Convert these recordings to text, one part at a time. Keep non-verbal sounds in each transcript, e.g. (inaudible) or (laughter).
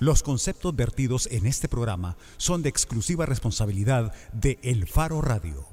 Los conceptos vertidos en este programa son de exclusiva responsabilidad de El Faro Radio.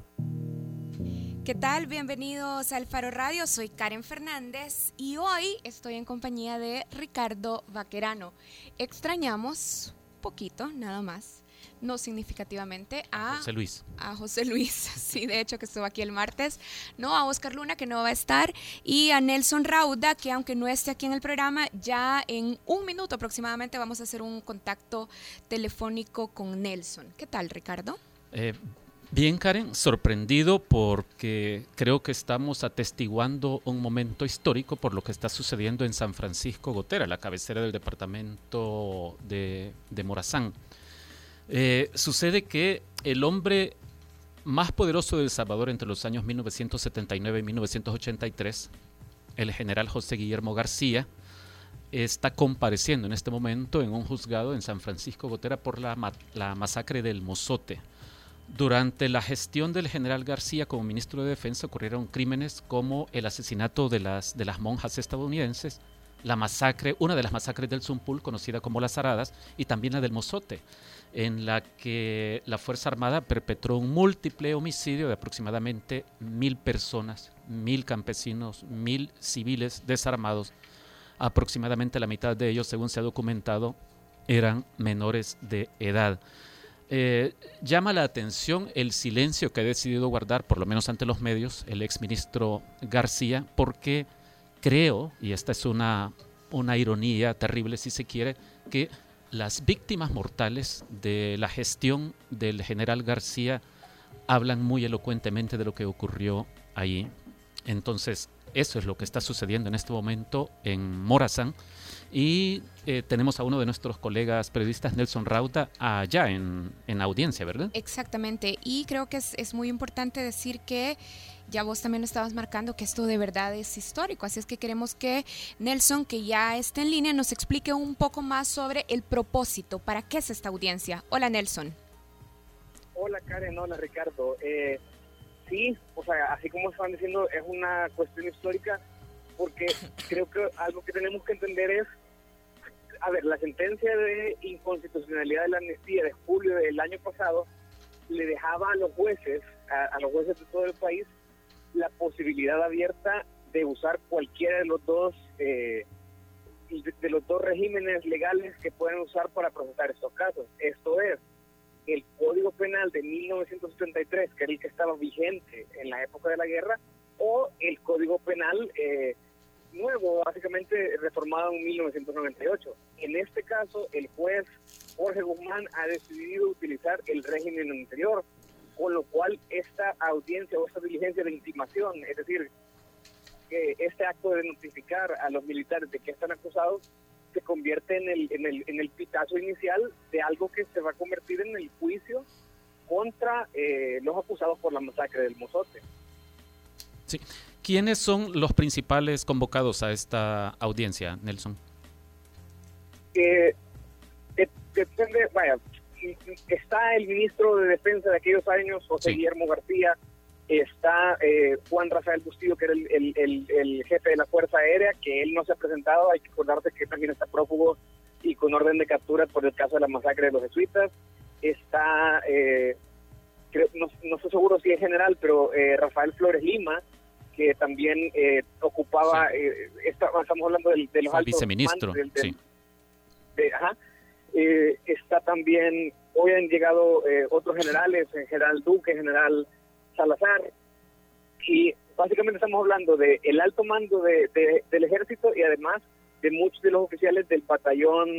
¿Qué tal? Bienvenidos al Faro Radio. Soy Karen Fernández y hoy estoy en compañía de Ricardo Vaquerano. Extrañamos poquito, nada más, no significativamente, a José Luis. A José Luis, (laughs) sí, de hecho que estuvo aquí el martes, no, a Oscar Luna que no va a estar y a Nelson Rauda que aunque no esté aquí en el programa, ya en un minuto aproximadamente vamos a hacer un contacto telefónico con Nelson. ¿Qué tal, Ricardo? Eh, bien, Karen, sorprendido porque creo que estamos atestiguando un momento histórico por lo que está sucediendo en San Francisco Gotera, la cabecera del departamento de, de Morazán. Eh, sucede que el hombre más poderoso de El Salvador entre los años 1979 y 1983, el general José Guillermo García, está compareciendo en este momento en un juzgado en San Francisco Gotera por la, masacre del Mozote. Durante la gestión del general García como ministro de Defensa ocurrieron crímenes como el asesinato de las, de las monjas estadounidenses, la masacre, una de las masacres del Zumpul, conocida como las Aradas, y también la del Mozote en la que la Fuerza Armada perpetró un múltiple homicidio de aproximadamente mil personas, mil campesinos, mil civiles desarmados. Aproximadamente la mitad de ellos, según se ha documentado, eran menores de edad. Eh, llama la atención el silencio que ha decidido guardar, por lo menos ante los medios, el exministro García, porque creo, y esta es una, una ironía terrible si se quiere, que las víctimas mortales de la gestión del general García hablan muy elocuentemente de lo que ocurrió allí. Entonces, eso es lo que está sucediendo en este momento en Morazán. Y eh, tenemos a uno de nuestros colegas periodistas, Nelson Rauta, allá en, en audiencia, ¿verdad? Exactamente. Y creo que es, es muy importante decir que ya vos también estabas marcando que esto de verdad es histórico, así es que queremos que Nelson, que ya está en línea, nos explique un poco más sobre el propósito, para qué es esta audiencia. Hola Nelson. Hola Karen, hola Ricardo. Eh, sí, o sea, así como estaban diciendo, es una cuestión histórica porque creo que algo que tenemos que entender es, a ver, la sentencia de inconstitucionalidad de la amnistía de julio del año pasado le dejaba a los jueces, a los jueces de todo el país, la posibilidad abierta de usar cualquiera de los dos eh, de los dos regímenes legales que pueden usar para procesar estos casos. Esto es el Código Penal de 1973, que era el que estaba vigente en la época de la guerra, o el Código Penal eh, nuevo, básicamente reformado en 1998. En este caso, el juez Jorge Guzmán ha decidido utilizar el régimen anterior, con lo cual esta audiencia o esta diligencia de intimación, es decir, que este acto de notificar a los militares de que están acusados, se convierte en el, en el, en el pitazo inicial de algo que se va a convertir en el juicio contra eh, los acusados por la masacre del Mozote. Sí. ¿Quiénes son los principales convocados a esta audiencia, Nelson? Eh, depende, vaya, está el ministro de Defensa de aquellos años, José Guillermo García, está eh, Juan Rafael Bustillo, que era el, jefe de la Fuerza Aérea, que él no se ha presentado, hay que acordarte que también está prófugo y con orden de captura por el caso de la masacre de los jesuitas, está, eh, no, no, estoy seguro si es general, pero eh, Rafael Flores Lima, que también ocupaba, estamos hablando de los altos viceministro, sí. ajá, eh, está también, hoy han llegado eh, otros generales, el general Duque, general Salazar, y básicamente estamos hablando del el alto mando de, del ejército y además de muchos de los oficiales del batallón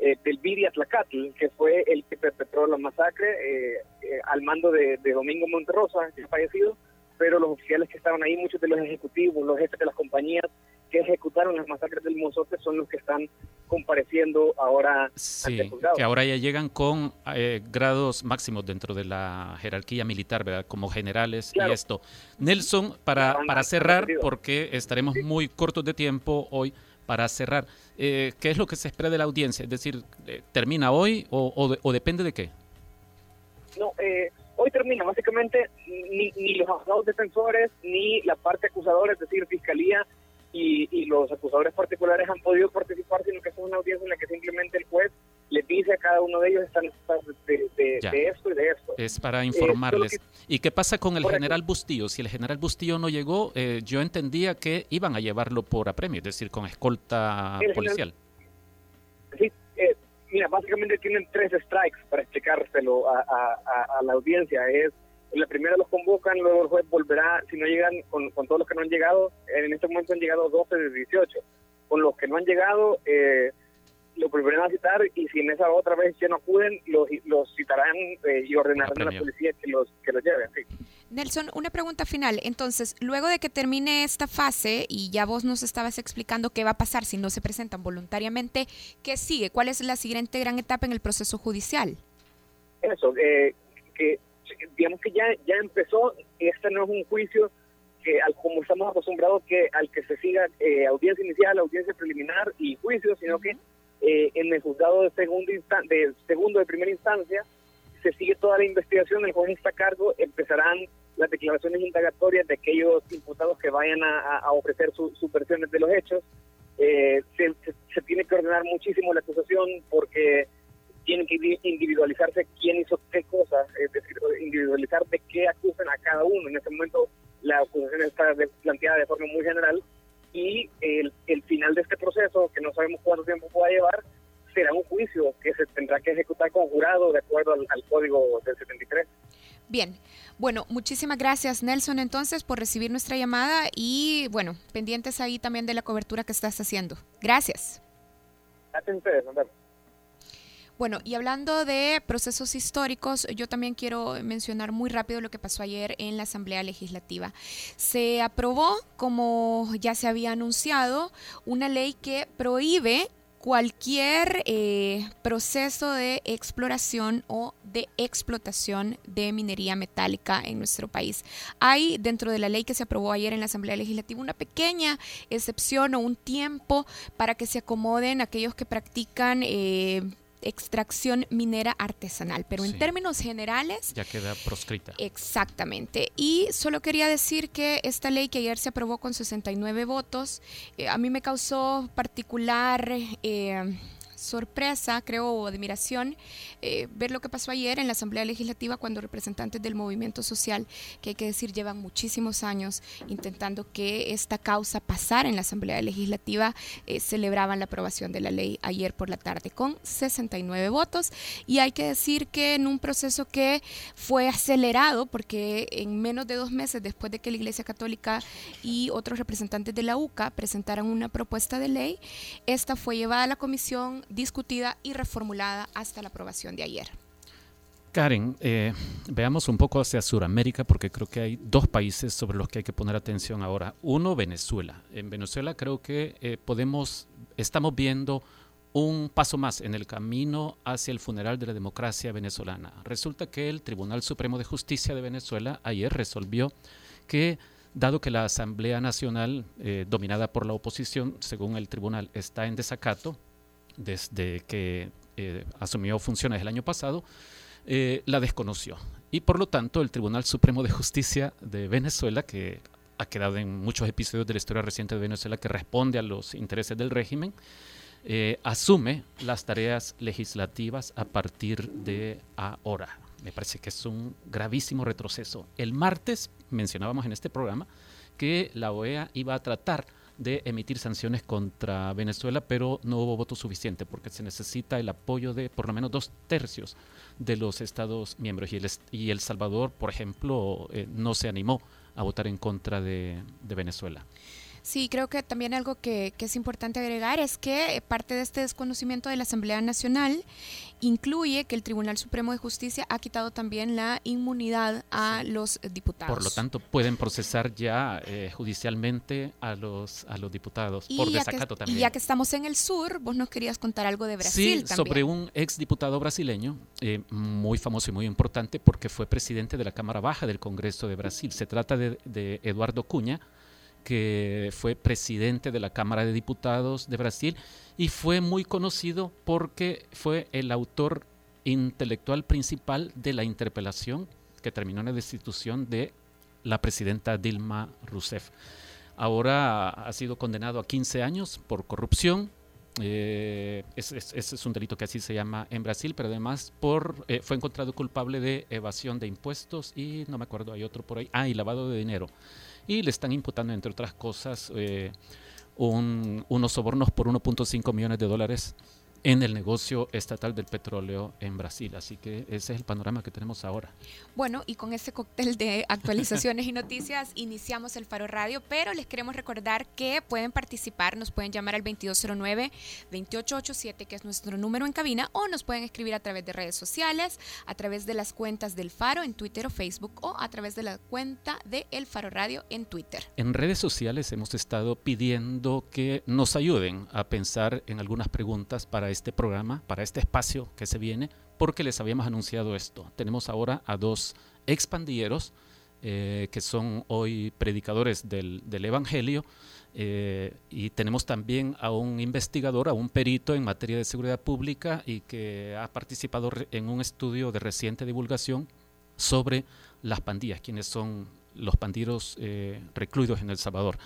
eh, del Viri Atlacatl, que fue el que perpetró la masacre al mando de, Domingo Monterrosa, que ha fallecido, pero los oficiales que estaban ahí, muchos de los ejecutivos, los jefes de las compañías que ejecutaron las masacres del Mozote son los que están compareciendo ahora sí, que ahora ya llegan con eh, grados máximos dentro de la jerarquía militar, ¿verdad? Como generales y esto. Nelson, para, para cerrar, porque estaremos muy cortos de tiempo hoy, para cerrar, eh, ¿qué es lo que se espera de la audiencia? Es decir, eh, ¿termina hoy o, o, depende de qué? No, hoy termina. Básicamente, ni, ni los abogados defensores, ni la parte acusadora, es decir, fiscalía, y, los acusadores particulares han podido participar, sino que es una audiencia en la que simplemente el juez les dice a cada uno de ellos están de, de, de, esto y de esto. Es para informarles. ¿Y qué pasa con el general Bustillo? Si el general Bustillo no llegó, eh, yo entendía que iban a llevarlo por apremio, es decir, con escolta policial. sí, eh, mira, básicamente tienen tres strikes para explicárselo a, la audiencia. Es la primera los convocan, luego el juez volverá, si no llegan, con, con, todos los que no han llegado, en este momento han llegado 12 de 18. Con los que no han llegado, eh, lo volverán a citar y si en esa otra vez ya no acuden, los, los citarán eh, y ordenarán a la policía que los, que los lleven. Nelson, una pregunta final. Entonces, luego de que termine esta fase y ya vos nos estabas explicando qué va a pasar si no se presentan voluntariamente, ¿qué sigue? ¿Cuál es la siguiente gran etapa en el proceso judicial? Eso, eh, que digamos que ya, ya empezó, este no es un juicio que al, como estamos acostumbrados que al que se siga eh, audiencia inicial, audiencia preliminar y juicio, sino que eh, en el juzgado de segundo, de segundo de primera instancia se sigue toda la investigación, el juez está a cargo, empezarán las declaraciones indagatorias de aquellos imputados que vayan a, ofrecer sus versiones de los hechos. Eh, se, se, tiene que ordenar muchísimo la acusación porque tiene que individualizarse quién hizo qué cosas, es decir, individualizar de qué acusan a cada uno. En este momento la acusación está planteada de forma muy general y el, el final de este proceso, que no sabemos cuánto tiempo pueda llevar, será un juicio que se tendrá que ejecutar con jurado de acuerdo al, código del 73. Bien, bueno, muchísimas gracias Nelson entonces por recibir nuestra llamada y bueno, pendientes ahí también de la cobertura que estás haciendo. Gracias. Gracias a ustedes, bueno, y hablando de procesos históricos, yo también quiero mencionar muy rápido lo que pasó ayer en la Asamblea Legislativa. Se aprobó, como ya se había anunciado, una ley que prohíbe cualquier eh, proceso de exploración o de explotación de minería metálica en nuestro país. Hay dentro de la ley que se aprobó ayer en la Asamblea Legislativa una pequeña excepción o un tiempo para que se acomoden aquellos que practican eh, extracción minera artesanal, pero en términos generales... Ya queda proscrita. Exactamente. Y solo quería decir que esta ley que ayer se aprobó con 69 votos, eh, a mí me causó particular... Eh, sorpresa, creo, admiración eh, ver lo que pasó ayer en la Asamblea Legislativa cuando representantes del movimiento social, que hay que decir llevan muchísimos años intentando que esta causa pasara en la Asamblea Legislativa, eh, celebraban la aprobación de la ley ayer por la tarde con 69 votos. Y hay que decir que en un proceso que fue acelerado, porque en menos de dos meses después de que la Iglesia Católica y otros representantes de la UCA presentaran una propuesta de ley, esta fue llevada a la comisión discutida y reformulada hasta la aprobación de ayer. Karen, eh, veamos un poco hacia Sudamérica porque creo que hay dos países sobre los que hay que poner atención ahora. Uno, Venezuela. En Venezuela creo que eh, podemos, estamos viendo un paso más en el camino hacia el funeral de la democracia venezolana. Resulta que el Tribunal Supremo de Justicia de Venezuela ayer resolvió que, dado que la Asamblea Nacional, eh, dominada por la oposición, según el tribunal, está en desacato, desde que eh, asumió funciones el año pasado, eh, la desconoció. Y por lo tanto, el Tribunal Supremo de Justicia de Venezuela, que ha quedado en muchos episodios de la historia reciente de Venezuela, que responde a los intereses del régimen, eh, asume las tareas legislativas a partir de ahora. Me parece que es un gravísimo retroceso. El martes mencionábamos en este programa que la OEA iba a tratar de emitir sanciones contra Venezuela, pero no hubo voto suficiente porque se necesita el apoyo de por lo menos dos tercios de los Estados miembros. Y El, y el Salvador, por ejemplo, eh, no se animó a votar en contra de, de Venezuela. Sí, creo que también algo que, que, es importante agregar es que parte de este desconocimiento de la Asamblea Nacional incluye que el Tribunal Supremo de Justicia ha quitado también la inmunidad a los diputados. Por lo tanto, pueden procesar ya eh, judicialmente a los, a los diputados por desacato también. Y ya que estamos en el sur, vos nos querías contar algo de Brasil. Sí, sobre un ex diputado brasileño, eh, muy famoso y muy importante porque fue presidente de la Cámara Baja del Congreso de Brasil. Se trata de, de Eduardo Cuña que fue presidente de la Cámara de Diputados de Brasil y fue muy conocido porque fue el autor intelectual principal de la interpelación que terminó en la destitución de la presidenta Dilma Rousseff. Ahora ha sido condenado a 15 años por corrupción Eh, ese es, un delito que así se llama en Brasil, pero además por, eh, fue encontrado culpable de evasión de impuestos y no me acuerdo, hay otro por ahí, ah, y lavado de dinero. Y le están imputando, entre otras cosas, eh, unos sobornos por 1.5 millones de dólares en el negocio estatal del petróleo en Brasil. Así que ese es el panorama que tenemos ahora. Bueno, y con ese cóctel de actualizaciones y noticias iniciamos el Faro Radio, pero les queremos recordar que pueden participar, nos pueden llamar al 2209-2887, que es nuestro número en cabina, o nos pueden escribir a través de redes sociales, a través de las cuentas del Faro en Twitter o Facebook, o a través de la cuenta de El Faro Radio en Twitter. En redes sociales hemos estado pidiendo que nos ayuden a pensar en algunas preguntas para este programa, para este espacio que se viene, porque les habíamos anunciado esto. Tenemos ahora a dos expandilleros eh, que son hoy predicadores del, Evangelio eh, y tenemos también a un investigador, a un perito en materia de seguridad pública y que ha participado en un estudio de reciente divulgación sobre las pandillas, quienes son los pandilleros eh, recluidos en El Salvador.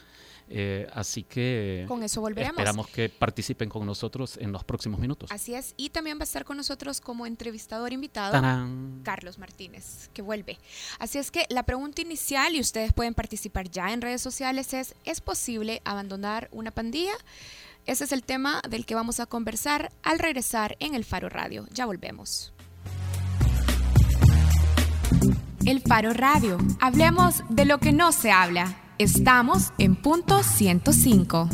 Eh, así que con eso volveremos. esperamos que participen con nosotros en los próximos minutos. Así es, y también va a estar con nosotros como entrevistador invitado Carlos Martínez, que vuelve. Así es que la pregunta inicial, y ustedes pueden participar ya en redes sociales, es, ¿es posible abandonar una pandilla? Ese es el tema del que vamos a conversar al regresar en el Faro Radio. Ya volvemos. El Faro Radio. Hablemos de lo que no se habla. Estamos en punto 105.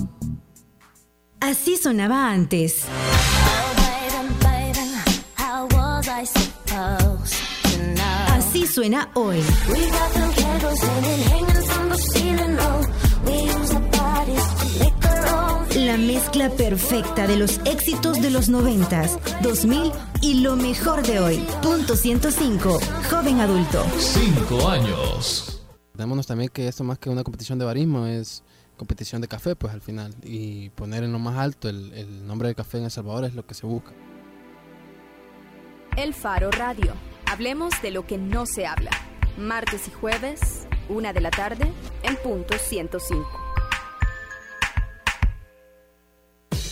Así sonaba antes. Así suena hoy. La mezcla perfecta de los éxitos de los 90, 2000 y lo mejor de hoy. Punto 105. Joven adulto. Cinco años. Démonos también que esto más que una competición de barismo es competición de café, pues al final. Y poner en lo más alto el, el nombre de café en El Salvador es lo que se busca. El Faro Radio. Hablemos de lo que no se habla. Martes y jueves, una de la tarde, en punto 105.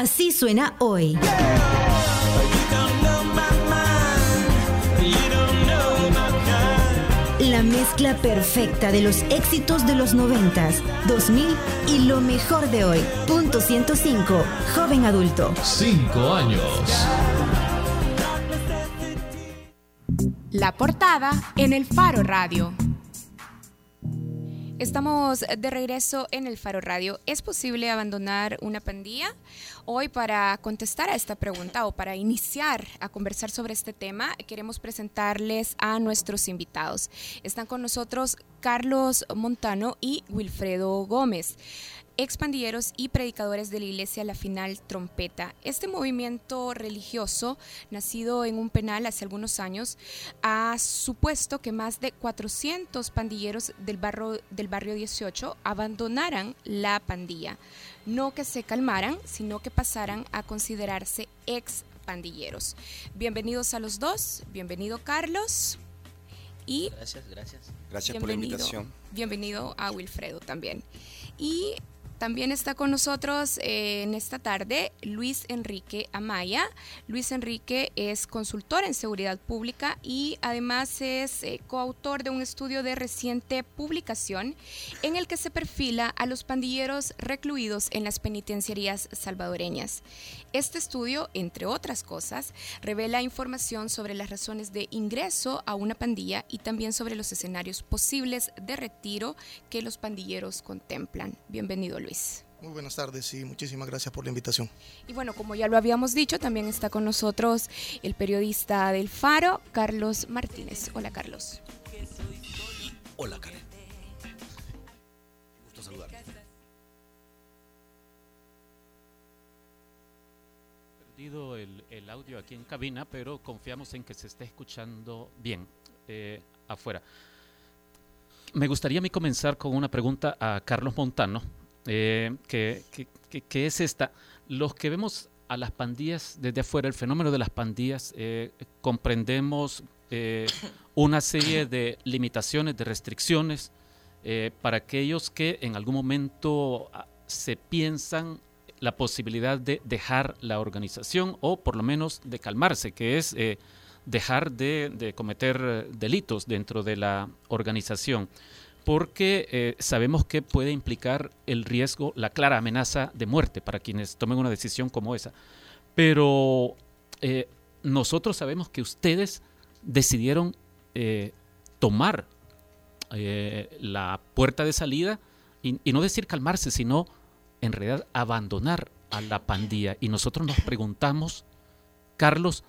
Así suena hoy. La mezcla perfecta de los éxitos de los 90, 2000 y lo mejor de hoy. Punto 105. Joven adulto. Cinco años. La portada en el Faro Radio. Estamos de regreso en el Faro Radio. ¿Es posible abandonar una pandilla? Hoy para contestar a esta pregunta o para iniciar a conversar sobre este tema, queremos presentarles a nuestros invitados. Están con nosotros Carlos Montano y Wilfredo Gómez expandilleros y predicadores de la iglesia La Final Trompeta. Este movimiento religioso, nacido en un penal hace algunos años, ha supuesto que más de 400 pandilleros del barrio, del barrio 18 abandonaran la pandilla. No que se calmaran, sino que pasaran a considerarse ex pandilleros. Bienvenidos a los dos, bienvenido Carlos. Y gracias, gracias. Gracias por la invitación. Bienvenido a Wilfredo también. Y también está con nosotros eh, en esta tarde Luis Enrique Amaya. Luis Enrique es consultor en seguridad pública y además es eh, coautor de un estudio de reciente publicación en el que se perfila a los pandilleros recluidos en las penitenciarías salvadoreñas. Este estudio, entre otras cosas, revela información sobre las razones de ingreso a una pandilla y también sobre los escenarios posibles de retiro que los pandilleros contemplan. Bienvenido, Luis. Muy buenas tardes y muchísimas gracias por la invitación. Y bueno, como ya lo habíamos dicho, también está con nosotros el periodista del Faro, Carlos Martínez. Hola, Carlos. Hola, Karen. Gusto saludarte. Perdido el, audio aquí en cabina, pero confiamos en que se esté escuchando bien eh, afuera. Me gustaría a mí comenzar con una pregunta a Carlos Montano eh, que, que, que, es esta. Los que vemos a las pandillas desde afuera, el fenómeno de las pandillas, eh, comprendemos eh, una serie de limitaciones, de restricciones eh, para aquellos que en algún momento ah, se piensan la posibilidad de dejar la organización o por lo menos de calmarse, que es eh, dejar de, cometer delitos dentro de la organización, porque sabemos que puede implicar el riesgo, la clara amenaza de muerte para quienes tomen una decisión como esa. Pero nosotros sabemos que ustedes decidieron eh, tomar eh, la puerta de salida y, no decir calmarse, sino en realidad abandonar a la pandilla. Y nosotros nos preguntamos, Carlos,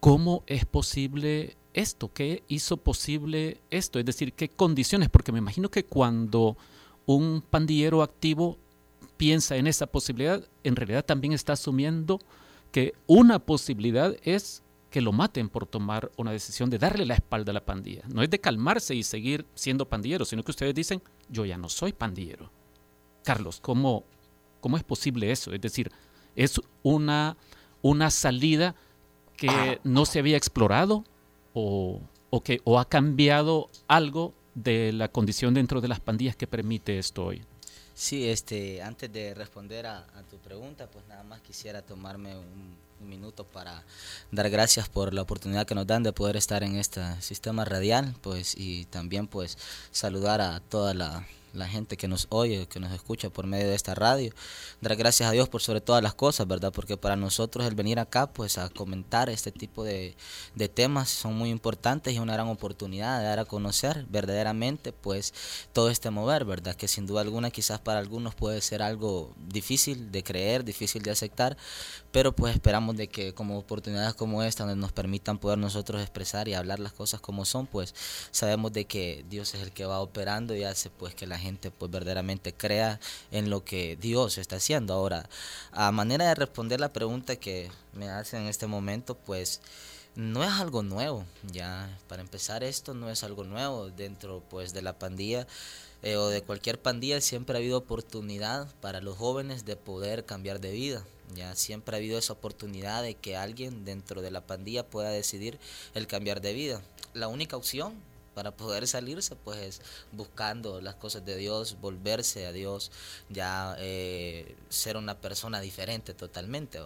¿cómo es posible esto? ¿Qué hizo posible esto? Es decir, ¿qué condiciones? Porque me imagino que cuando un pandillero activo piensa en esa posibilidad, en realidad también está asumiendo que una posibilidad es que lo maten por tomar una decisión de darle la espalda a la pandilla. No es de calmarse y seguir siendo pandillero, sino que ustedes dicen, yo ya no soy pandillero. Carlos, ¿cómo, cómo es posible eso? Es decir, es una, una salida que no se había explorado o, o, que, o ha cambiado algo de la condición dentro de las pandillas que permite esto hoy. Sí, este, antes de responder a, a tu pregunta, pues nada más quisiera tomarme un, un minuto para dar gracias por la oportunidad que nos dan de poder estar en este sistema radial, pues y también pues saludar a toda la gente que nos oye, que nos escucha por medio de esta radio. Dar gracias a Dios por sobre todas las cosas, ¿verdad? Porque para nosotros el venir acá, pues a comentar este tipo de temas son muy importantes y una gran oportunidad de dar a conocer verdaderamente, pues todo este mover, ¿verdad? Que sin duda alguna quizás para algunos puede ser algo difícil de creer, difícil de aceptar, pero pues esperamos de que como oportunidades como esta, donde nos permitan poder nosotros expresar y hablar las cosas como son, pues sabemos de que Dios es el que va operando y hace pues que la gente pues verdaderamente crea en lo que Dios está haciendo. Ahora, a manera de responder la pregunta que me hacen en este momento, pues no es algo nuevo, ya para empezar esto no es algo nuevo dentro pues de la pandilla eh, o de cualquier pandilla siempre ha habido oportunidad para los jóvenes de poder cambiar de vida. Ya siempre ha habido esa oportunidad de que alguien dentro de la pandilla pueda decidir el cambiar de vida. La única opción para poder salirse pues buscando las cosas de Dios, volverse a Dios, ya eh, ser una persona diferente totalmente.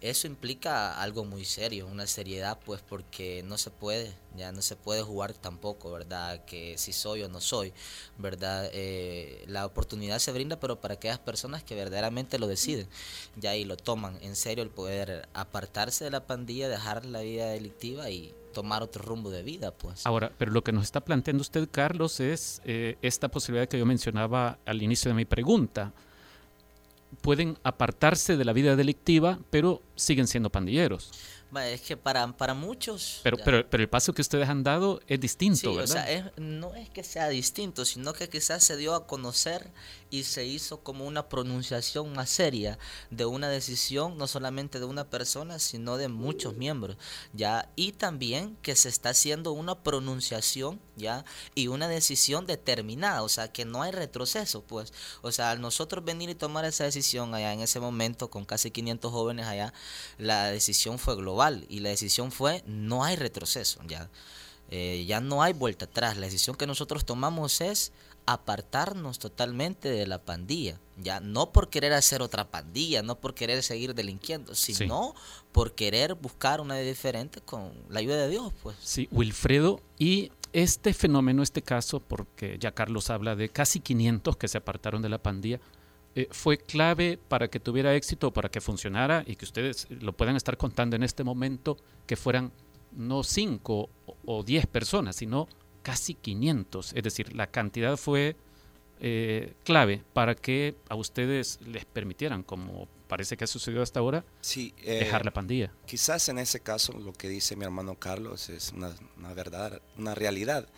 Eso implica algo muy serio, una seriedad pues porque no se puede, ya no se puede jugar tampoco, ¿verdad? Que si soy o no soy, ¿verdad? Eh, la oportunidad se brinda pero para aquellas personas que verdaderamente lo deciden, ya y lo toman en serio el poder apartarse de la pandilla, dejar la vida delictiva y tomar otro rumbo de vida, pues. Ahora, pero lo que nos está planteando usted, Carlos, es eh, esta posibilidad que yo mencionaba al inicio de mi pregunta. Pueden apartarse de la vida delictiva, pero siguen siendo pandilleros. Es que para, para muchos... Pero, pero, pero el paso que ustedes han dado es distinto, sí, ¿verdad? O sea, no es que sea distinto, sino que quizás se dio a conocer y se hizo como una pronunciación más seria de una decisión, no solamente de una persona, sino de muchos miembros, ¿ya? Y también que se está haciendo una pronunciación, ¿ya? Y una decisión determinada, o sea, que no hay retroceso, pues. O sea, al nosotros venir y tomar esa decisión allá en ese momento, con casi 500 jóvenes allá, la decisión fue global y la decisión fue no hay retroceso, ¿ya? Eh, ya no hay vuelta atrás. La decisión que nosotros tomamos es apartarnos totalmente de la pandilla, ya no por querer hacer otra pandilla, no por querer seguir delinquiendo, sino por querer buscar una vida diferente con la ayuda de Dios, pues. Sí, Wilfredo, y este fenómeno, este caso, porque ya Carlos habla de casi 500 que se apartaron de la pandilla, eh, fue clave para que tuviera éxito, para que funcionara y que ustedes lo puedan estar contando en este momento, que fueran no 5 o 10 personas, sino casi 500. Es decir, la cantidad fue eh, clave para que a ustedes les permitieran, como parece que ha sucedido hasta ahora, sí, dejar la pandilla. Quizás en ese caso lo que dice mi hermano Carlos es una, verdad, una realidad,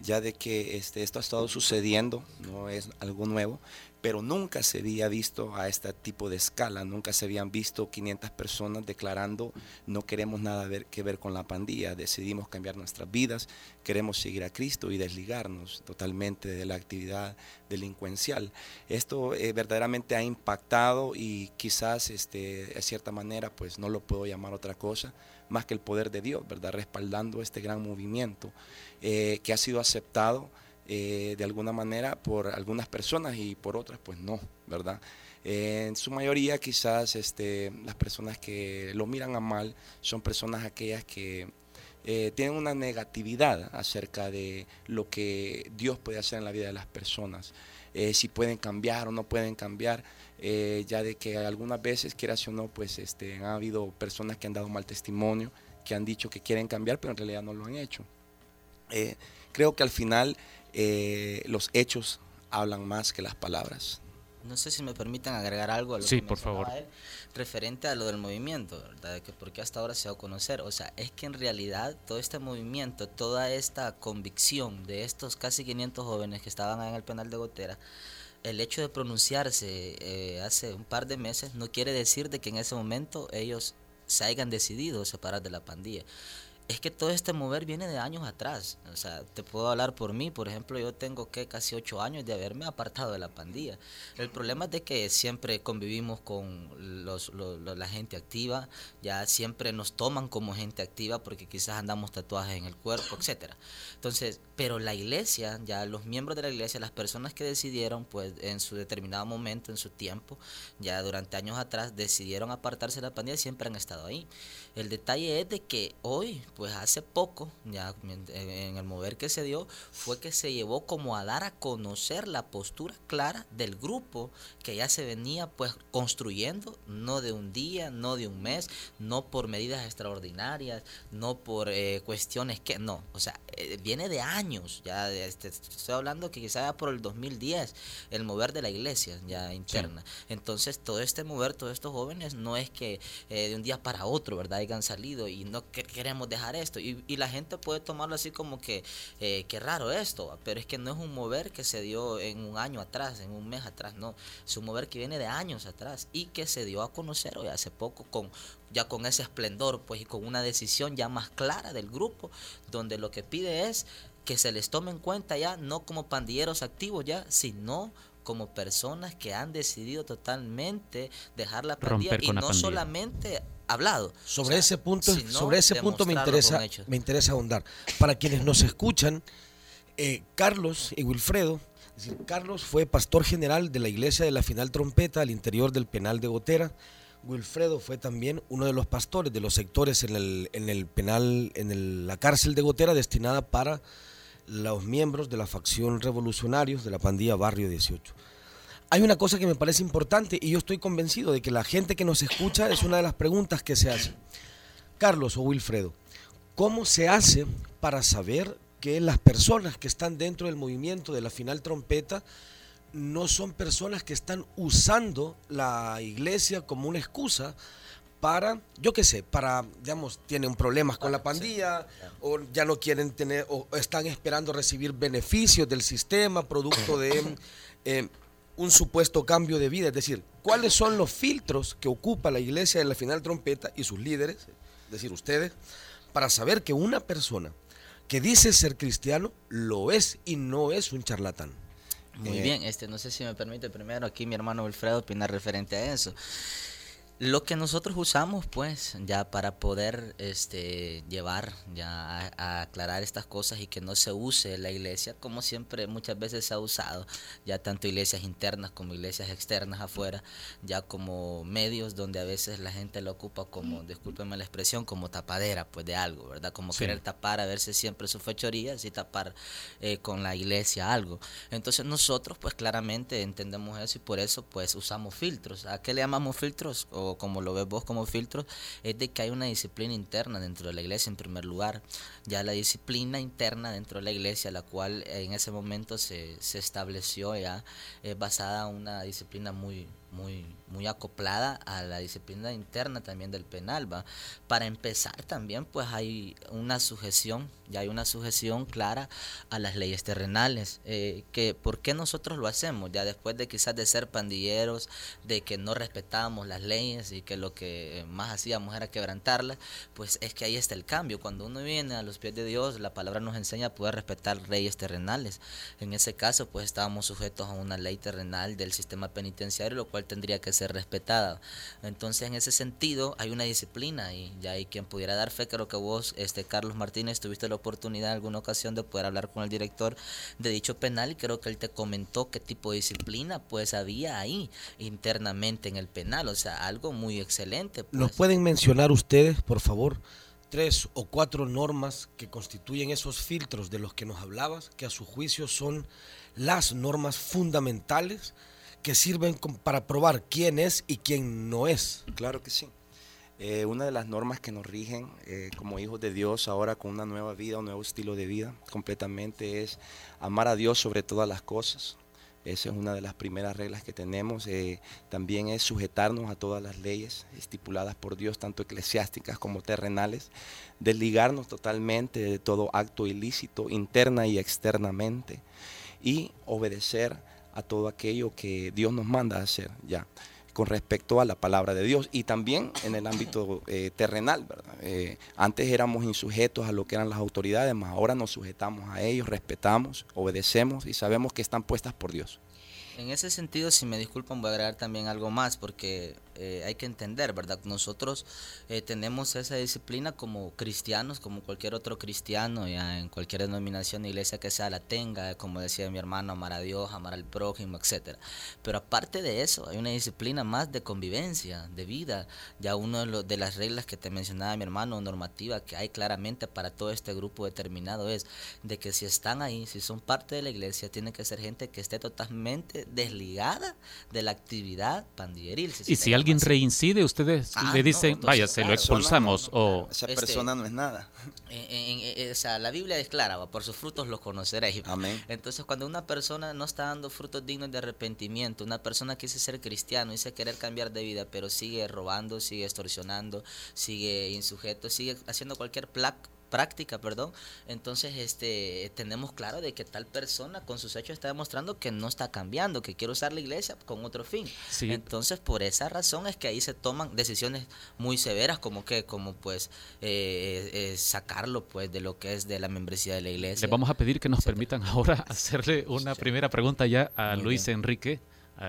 ya de que este, esto ha estado sucediendo, no es algo nuevo. Pero nunca se había visto a este tipo de escala, nunca se habían visto 500 personas declarando no queremos nada ver, que ver con la pandilla, decidimos cambiar nuestras vidas, queremos seguir a Cristo y desligarnos totalmente de la actividad delincuencial. Esto eh, verdaderamente ha impactado y quizás este, de cierta manera pues no lo puedo llamar otra cosa más que el poder de Dios, ¿verdad? Respaldando este gran movimiento eh, que ha sido aceptado eh, de alguna manera por algunas personas y por otras pues no, ¿verdad? Eh, en su mayoría quizás este, las personas que lo miran a mal son personas aquellas que eh, tienen una negatividad acerca de lo que Dios puede hacer en la vida de las personas, si pueden cambiar o no pueden cambiar, ya de que algunas veces, quieras o no, pues este, habido personas que han dado mal testimonio, que han dicho que quieren cambiar, pero en realidad no lo han hecho. creo que al final eh, los hechos hablan más que las palabras. No sé si me permiten agregar algo a lo sí, que por favor. Él, referente a lo del movimiento, ¿verdad? Que porque hasta ahora se va a conocer. O sea, es que en realidad todo este movimiento, toda esta convicción de estos casi 500 jóvenes que estaban en el penal de Gotera, el hecho de pronunciarse eh, hace un par de meses no quiere decir de que en ese momento ellos se hayan decidido separar de la pandilla es que todo este mover viene de años atrás. O sea, te puedo hablar por mí, por ejemplo, yo tengo que casi ocho años de haberme apartado de la pandilla. El problema es de que siempre convivimos con los, la gente activa, ya siempre nos toman como gente activa porque quizás andamos tatuajes en el cuerpo, etcétera. Entonces, pero la iglesia, ya los miembros de la iglesia, las personas que decidieron, pues en su determinado momento, en su tiempo, ya durante años atrás, decidieron apartarse de la pandilla, siempre han estado ahí. El detalle es de que hoy, pues hace poco, ya en el mover que se dio, fue que se llevó como a dar a conocer la postura clara del grupo que ya se venía pues construyendo, no de un día, no de un mes, no por medidas extraordinarias, no por eh, cuestiones que, no, o sea, eh, viene de años, ya este, estoy hablando que quizá por el 2010, el mover de la iglesia ya interna. Entonces todo este mover, todos estos jóvenes, no es que eh, de un día para otro, ¿verdad? Hayan salido y no queremos dejar esto. Y, la gente puede tomarlo así como que, eh, qué raro esto, pero es que no es un mover que se dio en un año atrás, en un mes atrás, no. Es un mover que viene de años atrás y que se dio a conocer hoy hace poco con ya con ese esplendor, pues y con una decisión ya más clara del grupo, donde lo que pide es que se les tome en cuenta ya no como pandilleros activos ya, sino como personas que han decidido totalmente dejar la pandilla y no solamente hablado. Sobre ese punto, sobre ese punto me interesa, me interesa ahondar. Para quienes nos escuchan, eh, Carlos y Wilfredo, Carlos fue pastor general de la iglesia de la final trompeta al interior del penal de Gotera. Wilfredo fue también uno de los pastores de los sectores en el, en el penal, en la cárcel de Gotera destinada para los miembros de la facción revolucionarios de la pandilla Barrio 18 hay una cosa que me parece importante y yo estoy convencido de que la gente que nos escucha es una de las preguntas que se hace. Carlos o Wilfredo, ¿cómo se hace para saber que las personas que están dentro del movimiento de la final trompeta no son personas que están usando la iglesia como una excusa para, yo qué sé, para, digamos, tienen problemas con la pandilla o ya no quieren tener o están esperando recibir beneficios del sistema producto de (clears throat) eh, un supuesto cambio de vida, es decir, cuáles son los filtros que ocupa la iglesia de la final trompeta y sus líderes, es decir, ustedes, para saber que una persona que dice ser cristiano lo es y no es un charlatán. Muy eh, bien, este no sé si me permite primero aquí mi hermano Wilfredo opinar referente a eso. Lo que nosotros usamos, pues, ya para poder este, llevar, ya a, aclarar estas cosas y que no se use la iglesia, como siempre muchas veces se ha usado, ya tanto iglesias internas como iglesias externas afuera, ya como medios donde a veces la gente lo ocupa como, discúlpenme la expresión, como tapadera, pues, de algo, ¿verdad? Como querer tapar a verse siempre sus fechorías y tapar eh, con la iglesia algo. Entonces nosotros, pues, claramente entendemos eso y por eso, pues, usamos filtros. ¿A qué le llamamos filtros? O como lo ves vos como filtro, es de que hay una disciplina interna dentro de la iglesia en primer lugar. Ya la disciplina interna dentro de la iglesia, la cual en ese momento se, se estableció ya, es basada en una disciplina muy muy, muy acoplada a la disciplina interna también del penal. ¿va? Para empezar también pues hay una sujeción, ya hay una sujeción clara a las leyes terrenales. Eh, que ¿Por qué nosotros lo hacemos? Ya después de quizás de ser pandilleros, de que no respetábamos las leyes y que lo que más hacíamos era quebrantarlas, pues es que ahí está el cambio. Cuando uno viene a los pies de Dios, la palabra nos enseña a poder respetar leyes terrenales. En ese caso pues estábamos sujetos a una ley terrenal del sistema penitenciario, lo cual tendría que ser respetada. Entonces, en ese sentido, hay una disciplina y ya hay quien pudiera dar fe. Creo que vos, este Carlos Martínez, tuviste la oportunidad en alguna ocasión de poder hablar con el director de dicho penal y creo que él te comentó qué tipo de disciplina pues había ahí internamente en el penal, o sea, algo muy excelente. ¿Nos pues. pueden mencionar ustedes, por favor? tres o cuatro normas que constituyen esos filtros de los que nos hablabas, que a su juicio son las normas fundamentales que sirven para probar quién es y quién no es. Claro que sí. Eh, una de las normas que nos rigen eh, como hijos de Dios ahora con una nueva vida, un nuevo estilo de vida completamente es amar a Dios sobre todas las cosas. Esa es una de las primeras reglas que tenemos. Eh, también es sujetarnos a todas las leyes estipuladas por Dios, tanto eclesiásticas como terrenales. Desligarnos totalmente de todo acto ilícito, interna y externamente. Y obedecer a todo aquello que Dios nos manda a hacer ya con respecto a la palabra de Dios y también en el ámbito eh, terrenal. Eh, antes éramos insujetos a lo que eran las autoridades, más ahora nos sujetamos a ellos, respetamos, obedecemos y sabemos que están puestas por Dios. En ese sentido, si me disculpan, voy a agregar también algo más, porque eh, hay que entender, ¿verdad? Nosotros eh, tenemos esa disciplina como cristianos, como cualquier otro cristiano, ya en cualquier denominación, iglesia que sea la tenga, como decía mi hermano, amar a Dios, amar al prójimo, etcétera. Pero aparte de eso, hay una disciplina más de convivencia, de vida. Ya una de, de las reglas que te mencionaba mi hermano, normativa que hay claramente para todo este grupo determinado es de que si están ahí, si son parte de la iglesia, tiene que ser gente que esté totalmente desligada de la actividad pandilleril. y si alguien reincide, ustedes ah, le dicen, vaya, se lo expulsamos o... Esa este, persona no es nada. (laughs) En, o sea, la Biblia es clara, por sus frutos los conoceréis. Amén. Entonces, cuando una persona no está dando frutos dignos de arrepentimiento, una persona que dice ser cristiano, dice querer cambiar de vida, pero sigue robando, sigue extorsionando, sigue insujeto, sigue haciendo cualquier placa práctica, perdón, entonces este tenemos claro de que tal persona con sus hechos está demostrando que no está cambiando, que quiere usar la iglesia con otro fin. Entonces, por esa razón es que ahí se toman decisiones muy severas, como que, como pues eh, eh, sacarlo pues de lo que es de la membresía de la iglesia. Le vamos a pedir que nos permitan ahora (laughs) hacerle una primera pregunenta ya a Luis Enrique.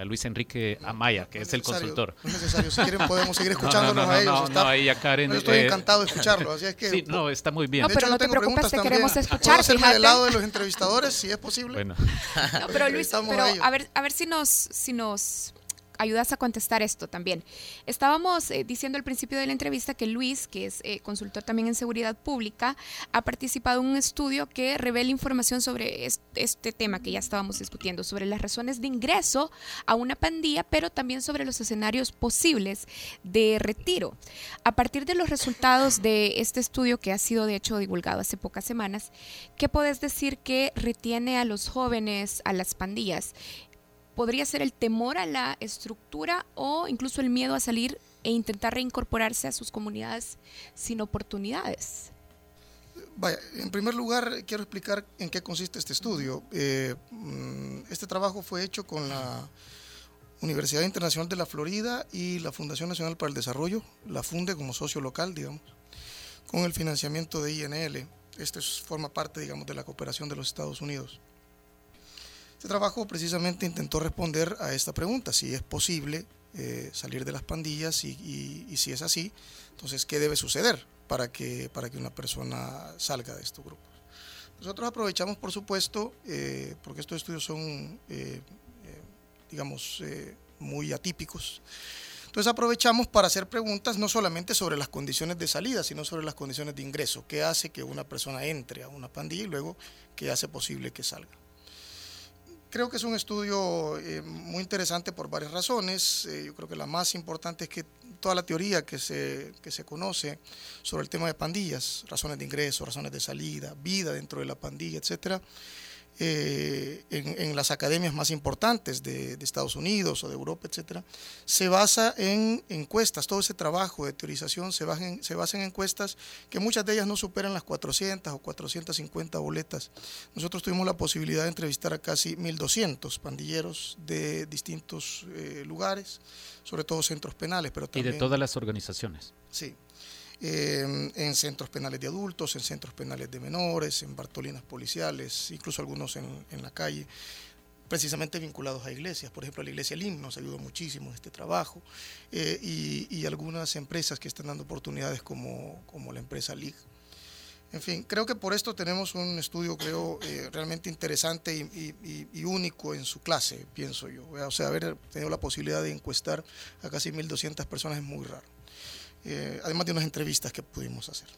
Luis Enrique Amaya, que es, el consultor. No es necesario, si quieren podemos seguir (laughs) escuchándonos a ellos. No, ahí a Karen. Yo estoy eh, encantado de escucharlo, así es que... Sí, no, está muy bien. No, pero no te preocupes, te queremos escuchar. Puedo hacerme del lado de los entrevistadores, si es posible. Bueno. No, pero Luis, pero a ver, a ver si nos, si nos ayudas a contestar esto también. Estábamos eh, diciendo al principio de la entrevista que Luis, que es eh, consultor también en seguridad pública, ha participado en un estudio que revela información sobre este, tema que ya estábamos discutiendo, sobre las razones de ingreso a una pandilla, pero también sobre los escenarios posibles de retiro. A partir de los resultados de este estudio que ha sido de hecho divulgado hace pocas semanas, ¿qué puedes decir que retiene a los jóvenes a las pandillas? Podría ser el temor a la estructura o incluso el miedo a salir e intentar reincorporarse a sus comunidades sin oportunidades. Vaya, en primer lugar quiero explicar en qué consiste este estudio. Eh, mm, este trabajo fue hecho con la Universidad Internacional de la Florida y la Fundación Nacional para el Desarrollo, la funde como socio local, digamos, con el financiamiento de INL. Este forma parte, digamos, de la cooperación de los Estados Unidos. Este trabajo precisamente intentó responder a esta pregunta, si es posible eh, salir de las pandillas y, si es así, entonces, ¿qué debe suceder para que, para que una persona salga de estos grupos? Nosotros aprovechamos, por supuesto, eh, porque estos estudios son, eh, digamos, muy atípicos, entonces aprovechamos para hacer preguntas no solamente sobre las condiciones de salida, sino sobre las condiciones de ingreso. ¿Qué hace que una persona entre a una pandilla y luego qué hace posible que salga? Creo que es un estudio eh, muy interesante por varias razones. Eh, yo creo que la más importante es que toda la teoría que se, que se conoce sobre el tema de pandillas, razones de ingreso, razones de salida, vida dentro de la pandilla, etcétera, eh, en, las academias más importantes de, Estados Unidos o de Europa, etcétera, se basa en encuestas. Todo ese trabajo de teorización se basa, en, se basa en encuestas que muchas de ellas no superan las 400 o 450 boletas. Nosotros tuvimos la posibilidad de entrevistar a casi 1.200 pandilleros de distintos eh, lugares, sobre todo centros penales, pero también... Y de todas las organizaciones. Sí en centros penales de adultos, en centros penales de menores, en bartolinas policiales, incluso algunos en, en la calle, precisamente vinculados a iglesias. Por ejemplo, la iglesia LIM nos ayudó muchísimo en este trabajo eh, y, algunas empresas que están dando oportunidades como, como la empresa LIG. En fin, creo que por esto tenemos un estudio, creo, eh, realmente interesante y, y, único en su clase, pienso yo. O sea, haber tenido la posibilidad de encuestar a casi 1.200 personas es muy raro. Eh, además de unas entrevistas que pudimos hacer.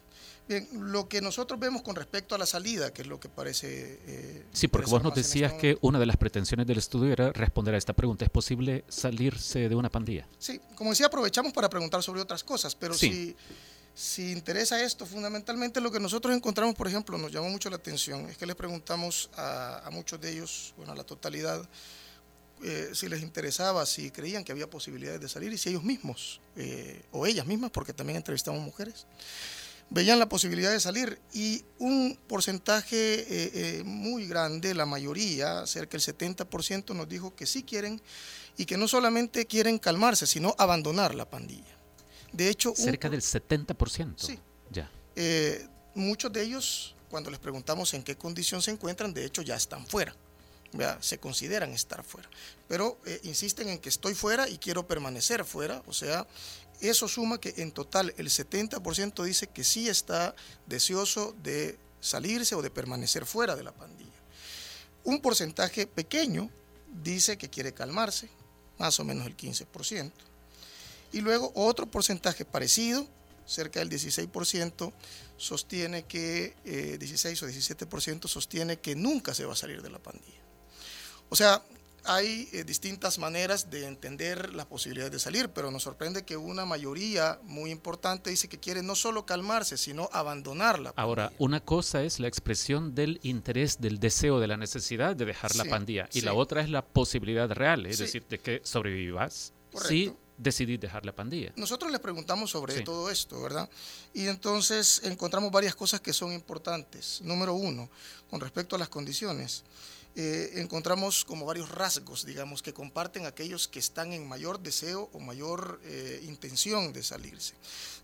Bien, lo que nosotros vemos con respecto a la salida, que es lo que parece... Eh, sí, porque vos nos decías este que una de las pretensiones del estudio era responder a esta pregunta. ¿Es posible salirse de una pandilla? Sí, como decía, aprovechamos para preguntar sobre otras cosas, pero si, si interesa esto, fundamentalmente lo que nosotros encontramos, por ejemplo, nos llamó mucho la atención, es que les preguntamos a, a muchos de ellos, bueno, a la totalidad, eh, si les interesaba, si creían que había posibilidades de salir y si ellos mismos, eh, o ellas mismas, porque también entrevistamos mujeres, veían la posibilidad de salir y un porcentaje eh, muy grande, la mayoría, cerca del 70%, nos dijo que sí quieren y que no solamente quieren calmarse, sino abandonar la pandilla. De hecho, cerca del 70%. Sí. Ya. muchos de ellos, cuando les preguntamos en qué condición se encuentran, de hecho ya están fuera se consideran estar fuera. Pero eh, insisten en que estoy fuera y quiero permanecer fuera, o sea, eso suma que en total el 70% dice que sí está deseoso de salirse o de permanecer fuera de la pandilla. Un porcentaje pequeño dice que quiere calmarse, más o menos el 15%. Y luego otro porcentaje parecido, cerca del 16%, sostiene que, 16 eh, o 17% sostiene que nunca se va a salir de la pandilla. O sea, hay eh, distintas maneras de entender las posibilidades de salir, pero nos sorprende que una mayoría muy importante dice que quiere no solo calmarse, sino abandonarla. Ahora, una cosa es la expresión del interés, del deseo, de la necesidad de dejar la pandilla, y la otra es la posibilidad real, es decir, de que sobrevivas si decidís dejar la pandilla. Nosotros les preguntamos sobre todo esto, ¿verdad? Y entonces encontramos varias cosas que son importantes. Número uno, con respecto a las condiciones. Eh, encontramos como varios rasgos, digamos, que comparten aquellos que están en mayor deseo o mayor eh, intención de salirse.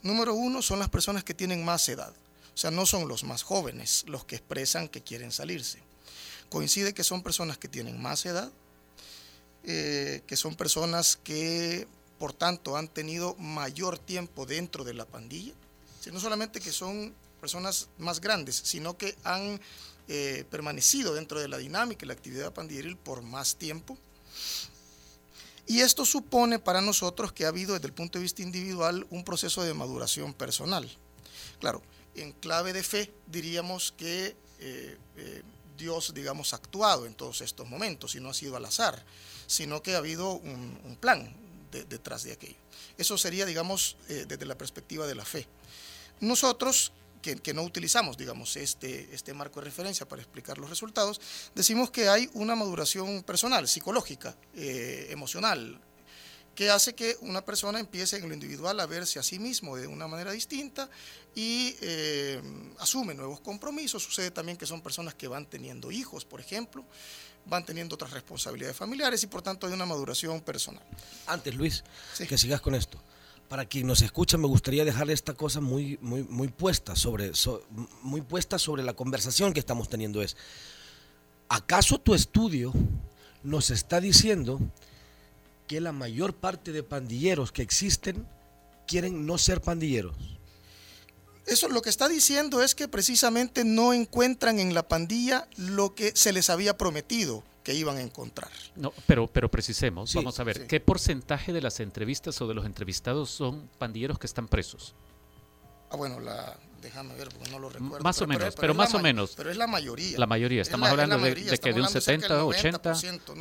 Número uno son las personas que tienen más edad, o sea, no son los más jóvenes los que expresan que quieren salirse. Coincide que son personas que tienen más edad, eh, que son personas que, por tanto, han tenido mayor tiempo dentro de la pandilla, no solamente que son personas más grandes, sino que han eh, permanecido dentro de la dinámica y la actividad pandilleril por más tiempo. Y esto supone para nosotros que ha habido desde el punto de vista individual un proceso de maduración personal. Claro, en clave de fe diríamos que eh, eh, Dios, digamos, ha actuado en todos estos momentos y no ha sido al azar, sino que ha habido un, plan detrás de aquello. Eso sería, digamos, desde la perspectiva de la fe. Nosotros que, no utilizamos, digamos, este, este marco de referencia para explicar los resultados, decimos que hay una maduración personal, psicológica, eh, emocional, que hace que una persona empiece en lo individual a verse a sí mismo de una manera distinta y eh, asume nuevos compromisos. Sucede también que son personas que van teniendo hijos, por ejemplo, van teniendo otras responsabilidades familiares y por tanto hay una maduración personal. Antes, Luis, que sigas con esto para quien nos escucha, me gustaría dejarle esta cosa muy, muy, muy puesta sobre, muy puesta sobre la conversación que estamos teniendo. Es, ¿acaso tu estudio nos está diciendo que la mayor parte de pandilleros que existen quieren no ser pandilleros? Eso lo que está diciendo es que precisamente no encuentran en la pandilla lo que se les había prometido que iban a encontrar. No, pero, pero precisemos, vamos a ver, ¿qué porcentaje de las entrevistas o de los entrevistados son pandilleros que están presos? Ah, bueno, la, déjame ver porque no lo recuerdo. Más o menos, pero, más o menos. Pero es la mayoría. La mayoría, estamos hablando de, que de un 70, 80.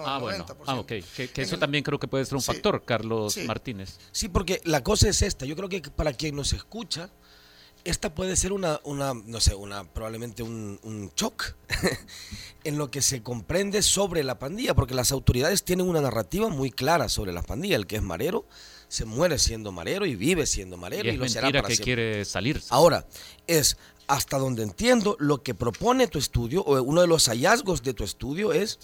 ah, bueno, ah, ok. Que, eso también creo que puede ser un factor, Carlos Martínez. Sí, porque la cosa es esta, yo creo que para quien nos escucha, esta puede ser una, una no sé, una, probablemente un, un shock (laughs) en lo que se comprende sobre la pandilla, porque las autoridades tienen una narrativa muy clara sobre la pandilla. El que es marero se muere siendo marero y vive siendo marero y, y lo será para que quiere salir. Ahora, es hasta donde entiendo lo que propone tu estudio, o uno de los hallazgos de tu estudio es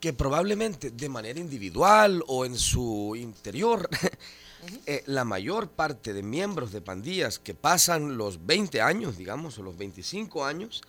que probablemente de manera individual o en su interior (laughs) eh, la mayor parte de miembros de pandillas que pasan los 20 años, digamos, o los 25 años,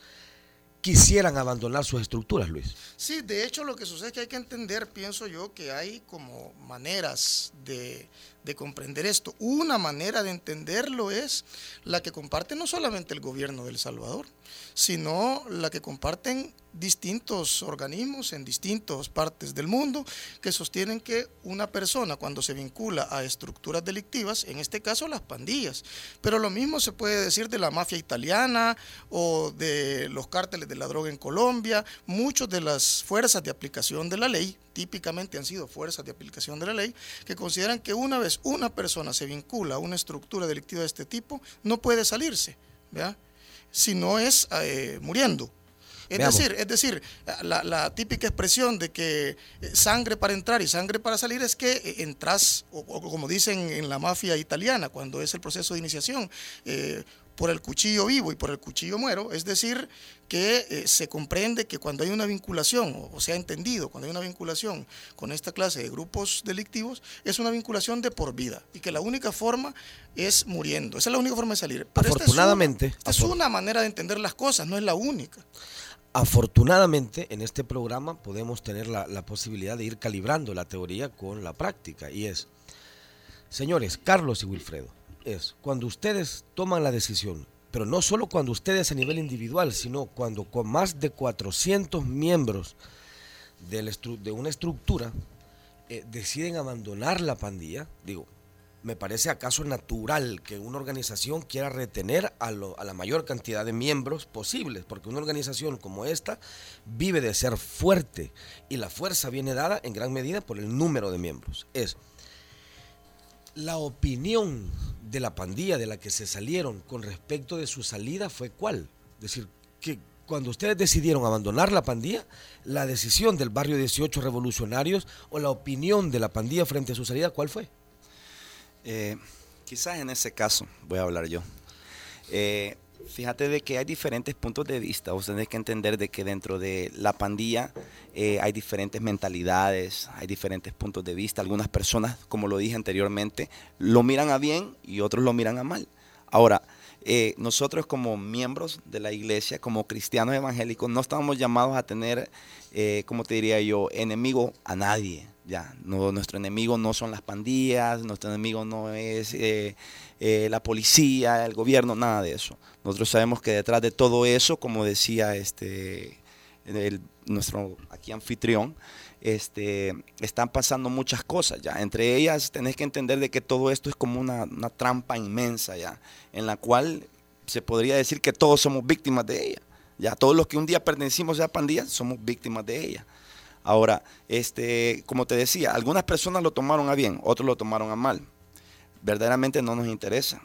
quisieran abandonar sus estructuras, Luis. Sí, de hecho lo que sucede es que hay que entender, pienso yo, que hay como maneras de, de comprender esto. Una manera de entenderlo es la que comparte no solamente el gobierno de El Salvador, sino la que comparten distintos organismos en distintas partes del mundo que sostienen que una persona cuando se vincula a estructuras delictivas, en este caso las pandillas, pero lo mismo se puede decir de la mafia italiana o de los cárteles de la droga en Colombia, muchas de las fuerzas de aplicación de la ley típicamente han sido fuerzas de aplicación de la ley, que consideran que una vez una persona se vincula a una estructura delictiva de este tipo, no puede salirse, ¿verdad? si no es eh, muriendo. Es decir, es decir, la, típica expresión de que eh, sangre para entrar y sangre para salir es que eh, entras, o, como dicen en la mafia italiana, cuando es el proceso de iniciación, por el cuchillo vivo y por el cuchillo muero, es decir, que eh, se comprende que cuando hay una vinculación, o, se ha entendido, cuando hay una vinculación con esta clase de grupos delictivos, es una vinculación de por vida y que la única forma es muriendo. Esa es la única forma de salir. Afortunadamente. Esta es, una, es una manera de entender las cosas, no es la única. Afortunadamente, en este programa podemos tener la, la posibilidad de ir calibrando la teoría con la práctica y es, señores, Carlos y Wilfredo, es cuando ustedes toman la decisión, pero no solo cuando ustedes a nivel individual, sino cuando con más de 400 miembros de, una estructura eh, deciden abandonar la pandilla, digo, me parece acaso natural que una organización quiera retener a, a, la mayor cantidad de miembros posibles, porque una organización como esta vive de ser fuerte y la fuerza viene dada en gran medida por el número de miembros. Es la opinión de la pandilla de la que se salieron con respecto de su salida fue cuál? Es decir, que cuando ustedes decidieron abandonar la pandilla, la decisión del barrio 18 revolucionarios o la opinión de la pandilla frente a su salida, ¿cuál fue? Eh, quizás en ese caso, voy a hablar yo. Eh, Fíjate de que hay diferentes puntos de vista. Vos tenés que entender de que dentro de la pandilla eh, hay diferentes mentalidades, hay diferentes puntos de vista. Algunas personas, como lo dije anteriormente, lo miran a bien y otros lo miran a mal. Ahora, eh, nosotros como miembros de la iglesia, como cristianos evangélicos, no estamos llamados a tener, eh, como te diría yo, enemigo a nadie. Ya, no, nuestro enemigo no son las pandillas, nuestro enemigo no es eh, eh, la policía, el gobierno, nada de eso. Nosotros sabemos que detrás de todo eso, como decía este nuestro aquí anfitrión, este, están pasando muchas cosas ya. Entre ellas tenés que entender de que todo esto es como una, una trampa inmensa ya, en la cual se podría decir que todos somos víctimas de ella. Ya todos los que un día pertenecimos a la pandilla somos víctimas de ella. Ahora, este, como te decía, algunas personas lo tomaron a bien, otros lo tomaron a mal. Verdaderamente no nos interesa.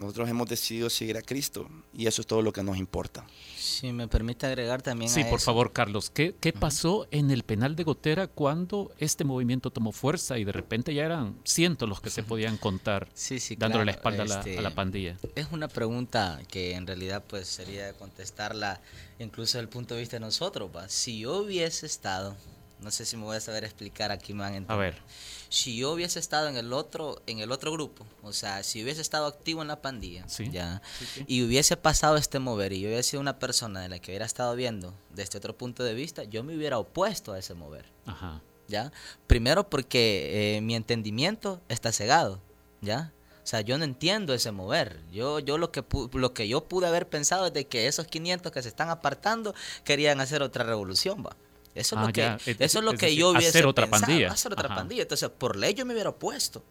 Nosotros hemos decidido seguir a Cristo y eso es todo lo que nos importa. Si me permite agregar también. Sí, por favor, Carlos. ¿Qué, qué pasó en el penal de Gotera cuando este movimiento tomó fuerza y de repente ya eran cientos los que se podían contar (laughs) sí, sí, dándole la espalda a, la, este, pandilla? Es una pregunta que en realidad pues sería contestarla incluso desde el punto de vista de nosotros. Si yo hubiese estado no sé si me voy a saber explicar aquí, man. A ver. Si yo hubiese estado en el otro, en el otro grupo, o sea, si hubiese estado activo en la pandilla, ya, y hubiese pasado este mover y yo hubiese sido una persona de la que hubiera estado viendo desde otro punto de vista, yo me hubiera opuesto a ese mover. Ajá. ¿Ya? Primero porque eh, mi entendimiento está cegado, ¿ya? O sea, yo no entiendo ese mover. Yo, yo lo que lo que yo pude haber pensado es de que esos 500 que se están apartando querían hacer otra revolución, va. Eso es lo ah, que, eso es lo que yo hubiese hacer otra pandilla. Hacer otra pandilla. Entonces, por ley yo me hubiera opuesto,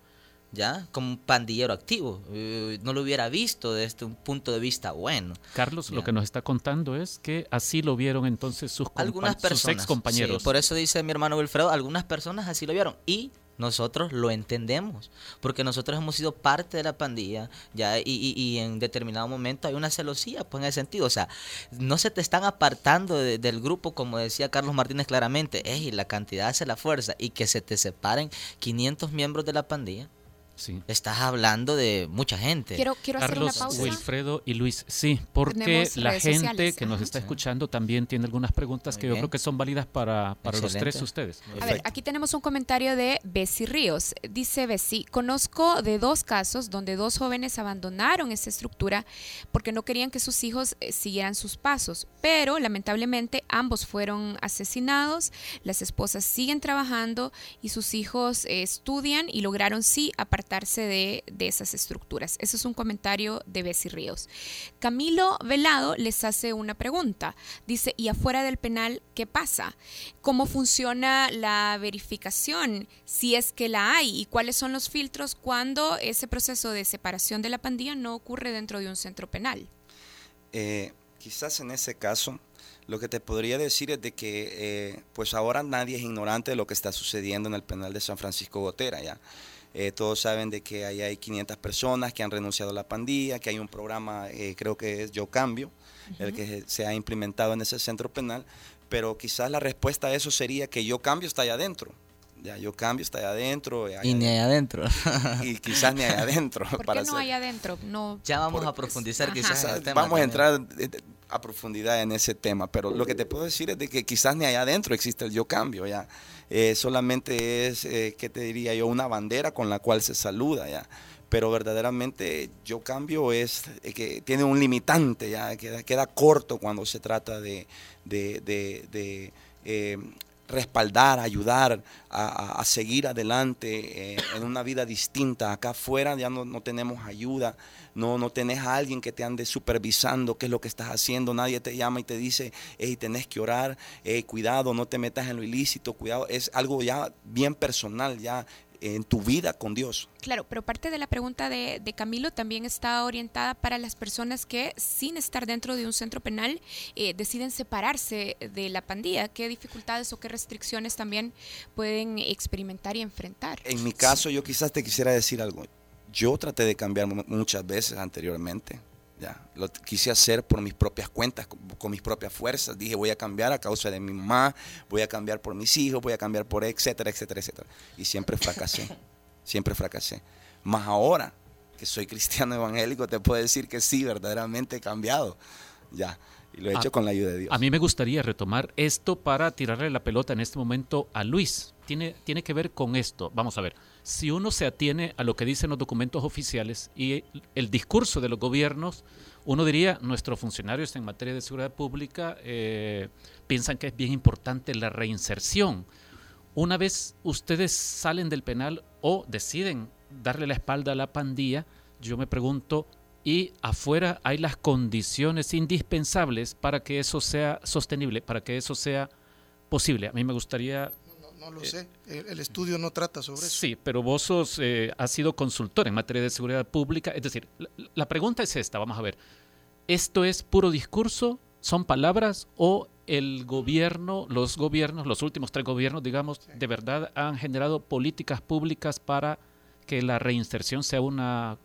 ¿ya? Como un pandillero activo. Eh, no lo hubiera visto desde un punto de vista bueno. Carlos, lo que nos está contando es que así lo vieron entonces sus, algunas personas, ex compañeros. por eso dice mi hermano Wilfredo, algunas personas así lo vieron. Y nosotros lo entendemos, porque nosotros hemos sido parte de la pandilla, ya, y, y, en determinado momento hay una celosía, pues en ese sentido, o sea, no se te están apartando del grupo, como decía Carlos Martínez claramente, y la cantidad hace la fuerza, y que se te separen 500 miembros de la pandilla, Estás hablando de mucha gente. Quiero, quiero Carlos, hacer una pausa. Wilfredo y Luis, sí, porque la gente que nos está escuchando también tiene algunas preguntas que yo creo que son válidas para, para los tres ustedes. A ver, aquí tenemos un comentario de Bessie Ríos. Dice Bessie, conozco de dos casos donde dos jóvenes abandonaron esta estructura porque no querían que sus hijos eh, siguieran sus pasos, pero lamentablemente ambos fueron asesinados, las esposas siguen trabajando y sus hijos eh, estudian y lograron sí de, esas estructuras. Ese es un comentario de Bessie Ríos. Camilo Velado les hace una pregunta. Dice, ¿y afuera del penal qué pasa? ¿Cómo funciona la verificación? Si es que la hay y cuáles son los filtros cuando ese proceso de separación de la pandilla no ocurre dentro de un centro penal. Eh, quizás en ese caso lo que te podría decir es de que eh, pues ahora nadie es ignorante de lo que está sucediendo en el penal de San Francisco Gotera ya eh, todos saben de que ahí hay 500 personas que han renunciado a la pandilla, que hay un programa, eh, creo que es Yo Cambio, el que se ha implementado en ese centro penal, pero quizás la respuesta a eso sería que Yo Cambio está allá adentro. Ya, yo cambio, está allá adentro. y ni allá adentro. (laughs) y quizás ni allá adentro. ¿Por qué no hay adentro? No, ya vamos a profundizar quizás. vamos a entrar a profundidad en ese tema, pero lo que te puedo decir es de que quizás ni allá adentro existe el yo cambio, ya. Eh, solamente es, eh, ¿qué te diría yo? Una bandera con la cual se saluda, ya. Pero verdaderamente yo cambio es eh, que tiene un limitante, ya, queda, queda corto cuando se trata de, de, respaldar, ayudar a, seguir adelante en una vida distinta. Acá afuera ya no, no tenemos ayuda no, no tenés a alguien que te ande supervisando qué es lo que estás haciendo, nadie te llama y te dice, hey, tenés que orar, hey, cuidado, no te metas en lo ilícito, cuidado, es algo ya bien personal, ya en tu vida con Dios. Claro, pero parte de la pregunta de, Camilo también está orientada para las personas que sin estar dentro de un centro penal eh, deciden separarse de la pandilla. ¿Qué dificultades o qué restricciones también pueden experimentar y enfrentar? En mi caso, yo quizás te quisiera decir algo. Yo traté de cambiar muchas veces anteriormente. Ya, lo quise hacer por mis propias cuentas, con, mis propias fuerzas. Dije, voy a cambiar a causa de mi mamá, voy a cambiar por mis hijos, voy a cambiar por etcétera, etcétera, etcétera. Y siempre fracasé, (laughs) siempre fracasé. Más ahora que soy cristiano evangélico, te puedo decir que sí, verdaderamente he cambiado. Ya, y lo he hecho con la ayuda de Dios. A mí me gustaría retomar esto para tirarle la pelota en este momento a Luis. Tiene, tiene que ver con esto. Vamos a ver si uno se atiene a lo que dicen los documentos oficiales y el discurso de los gobiernos, uno diría, nuestros funcionarios en materia de seguridad pública eh, piensan que es bien importante la reinserción. Una vez ustedes salen del penal o deciden darle la espalda a la pandilla, yo me pregunto, ¿y afuera hay las condiciones indispensables para que eso sea sostenible, para que eso sea posible? A mí me gustaría no lo sé, el, estudio no trata sobre eso. Sí, pero vos sos, eh, has sido consultor en materia de seguridad pública. Es decir, la, pregunta es esta, vamos a ver. ¿Esto es puro discurso? ¿Son palabras? ¿O el gobierno, los gobiernos, los últimos tres gobiernos, digamos, de verdad han generado políticas públicas para que la reinserción sea una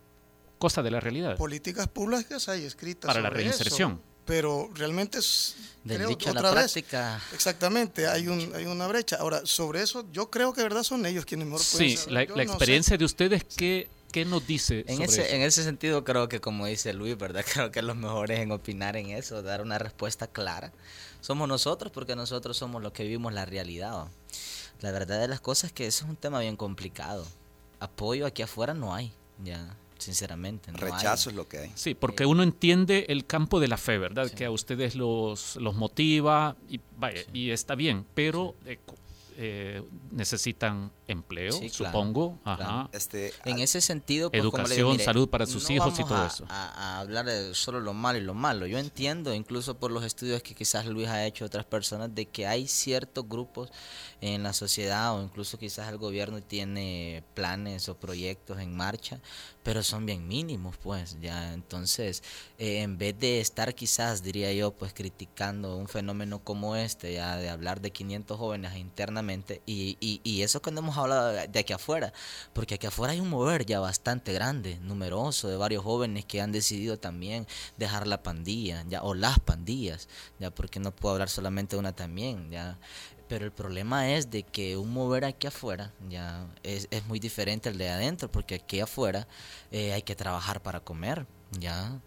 cosa de la realidad? Políticas públicas hay escritas. Para la reinserción pero realmente es creo, otra vez, práctica. exactamente hay un hay una brecha. Ahora sobre eso yo creo que verdad son ellos quienes mejor pueden sí la, experiencia de ustedes qué qué nos dice en ese en ese sentido creo que como dice Luis verdad (laughs) creo que los mejores en opinar en eso dar una respuesta clara. Somos nosotros porque nosotros somos los que vivimos la realidad. La verdad de las cosas es que eso es un tema bien complicado. Apoyo aquí afuera no hay ya sinceramente. Rechazo es lo que hay. Sí, porque uno entiende el campo de la fe, ¿verdad? Que a ustedes los, los motiva y, vaya, y está bien, pero eh, eh, necesitan empleo, supongo. Este, en ese sentido, pues, educación, salud para sus hijos y todo eso. A, hablar de solo lo malo y lo malo. Yo entiendo, incluso por los estudios que quizás Luis ha hecho otras personas, de que hay ciertos grupos en la sociedad o incluso quizás el gobierno tiene planes o proyectos en marcha pero son bien mínimos, pues, ya. Entonces, eh, en vez de estar quizás, diría yo, pues criticando un fenómeno como este, ya de hablar de 500 jóvenes internamente, y, y, y eso cuando hemos hablado de aquí afuera, porque aquí afuera hay un mover ya bastante grande, numeroso, de varios jóvenes que han decidido también dejar la pandilla, ya, o las pandillas, ya, porque no puedo hablar solamente de una también, ya. Pero el problema es de que un mover aquí afuera ya es, es muy diferente al de adentro, porque aquí afuera eh, hay que trabajar para comer, ya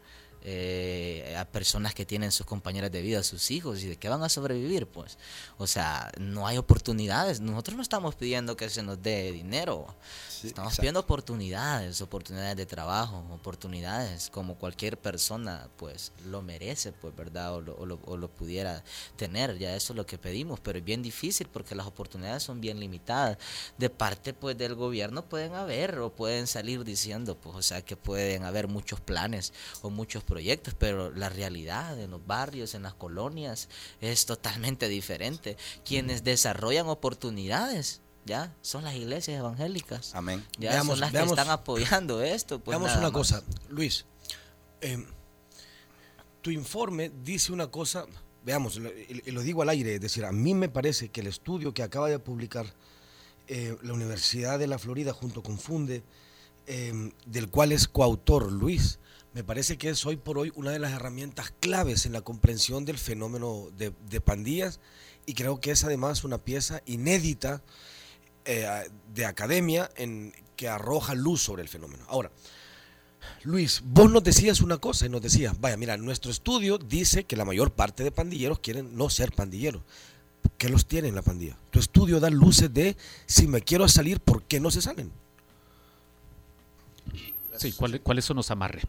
eh, a personas que tienen sus compañeras de vida, sus hijos, y de qué van a sobrevivir, pues. O sea, no hay oportunidades. Nosotros no estamos pidiendo que se nos dé dinero. estamos pidiendo oportunidades, oportunidades de trabajo, oportunidades como cualquier persona, pues, lo merece, pues, ¿verdad? O lo, o lo, o lo pudiera tener. Ya eso es lo que pedimos, pero es bien difícil porque las oportunidades son bien limitadas. De parte, pues, del gobierno pueden haber o pueden salir diciendo, pues, o sea, que pueden haber muchos planes o muchos proyectos, pero la realidad en los barrios, en las colonias, es totalmente diferente. Quienes desarrollan oportunidades, ya, son las iglesias evangélicas. Amén. Ya son las que están apoyando esto. Pues veamos una cosa, Luis. Eh, tu informe dice una cosa, veamos, y lo digo al aire, es decir, a mí me parece que el estudio que acaba de publicar eh, la Universidad de la Florida junto con Funde, eh, del cual es coautor Luis, me parece que es hoy por hoy una de las herramientas claves en la comprensión del fenómeno de, pandillas y creo que es además una pieza inédita eh, de academia en que arroja luz sobre el fenómeno. Ahora, Luis, vos nos decías una cosa y nos decías, vaya, mira, nuestro estudio dice que la mayor parte de pandilleros quieren no ser pandilleros. ¿Qué los tiene en la pandilla? Tu estudio da luces de si me quiero salir, ¿por qué no se salen? Sí, ¿cuáles, son los amarres?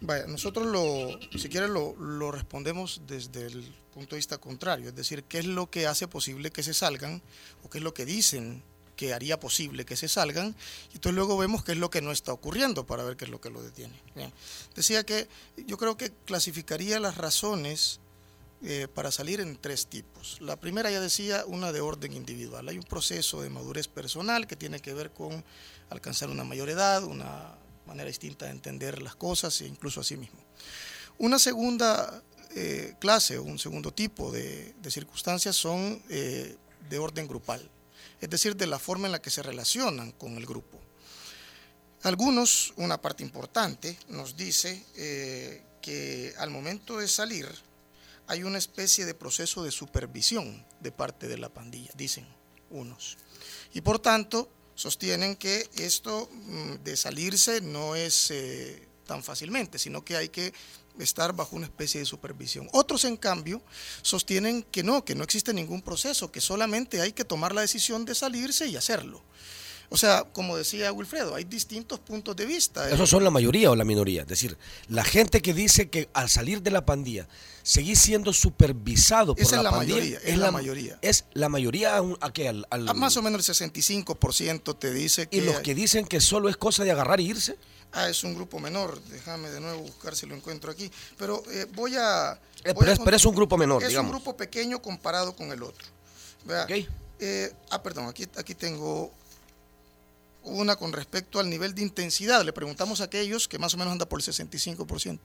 Vaya, nosotros lo, si quieres lo, lo, respondemos desde el punto de vista contrario, es decir, qué es lo que hace posible que se salgan o qué es lo que dicen que haría posible que se salgan y entonces luego vemos qué es lo que no está ocurriendo para ver qué es lo que lo detiene. Decía que yo creo que clasificaría las razones eh, para salir en tres tipos. La primera ya decía una de orden individual. Hay un proceso de madurez personal que tiene que ver con alcanzar una mayor edad, una manera distinta de entender las cosas e incluso a sí mismo. Una segunda eh, clase o un segundo tipo de, circunstancias son eh, de orden grupal, es decir, de la forma en la que se relacionan con el grupo. Algunos, una parte importante, nos dice eh, que al momento de salir hay una especie de proceso de supervisión de parte de la pandilla, dicen unos. Y por tanto, sostienen que esto mm, de salirse no es eh, tan fácilmente, sino que hay que estar bajo una especie de supervisión. Otros, en cambio, sostienen que no, que no existe ningún proceso, que solamente hay que tomar la decisión de salirse y hacerlo. O sea, como decía Wilfredo, hay distintos puntos de vista. ¿Esos son la mayoría o la minoría? Es decir, la gente que dice que al salir de la pandilla seguís siendo supervisado por Esa la, es la pandilla. Mayoría, es, la, mayoría. Es la mayoría a, qué? Al, más o menos el 65% te dice que... ¿Y los que dicen que solo es cosa de agarrar e irse? Ah, es un grupo menor. Déjame de nuevo buscar si lo encuentro aquí. Pero eh, voy a... Eh, pero, es, un grupo menor, es digamos. un grupo pequeño comparado con el otro. Eh, ah, perdón, aquí, aquí tengo una con respecto al nivel de intensidad. Le preguntamos a aquellos que más o menos anda por el 65%.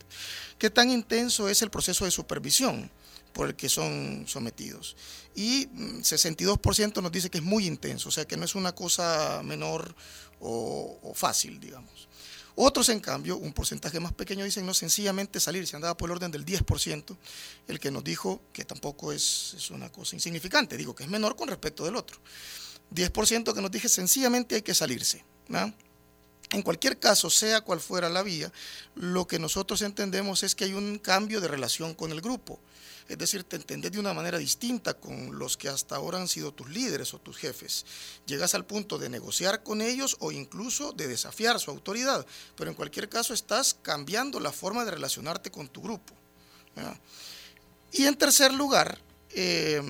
¿Qué tan intenso es el proceso de supervisión por el que son sometidos? Y 62% mm, nos dice que es muy intenso, o sea que no es una cosa menor o, fácil, digamos. Otros, en cambio, un porcentaje más pequeño dicen no sencillamente salir, se andaba por el orden del 10%, el que nos dijo que tampoco es, es una cosa insignificante, digo que es menor con respecto del otro. 10% que nos dije, sencillamente hay que salirse. En cualquier caso, sea cual fuera la vía, lo que nosotros entendemos es que hay un cambio de relación con el grupo. Es decir, te entendés de una manera distinta con los que hasta ahora han sido tus líderes o tus jefes. Llegas al punto de negociar con ellos o incluso de desafiar su autoridad. Pero en cualquier caso estás cambiando la forma de relacionarte con tu grupo. Y en tercer lugar, eh,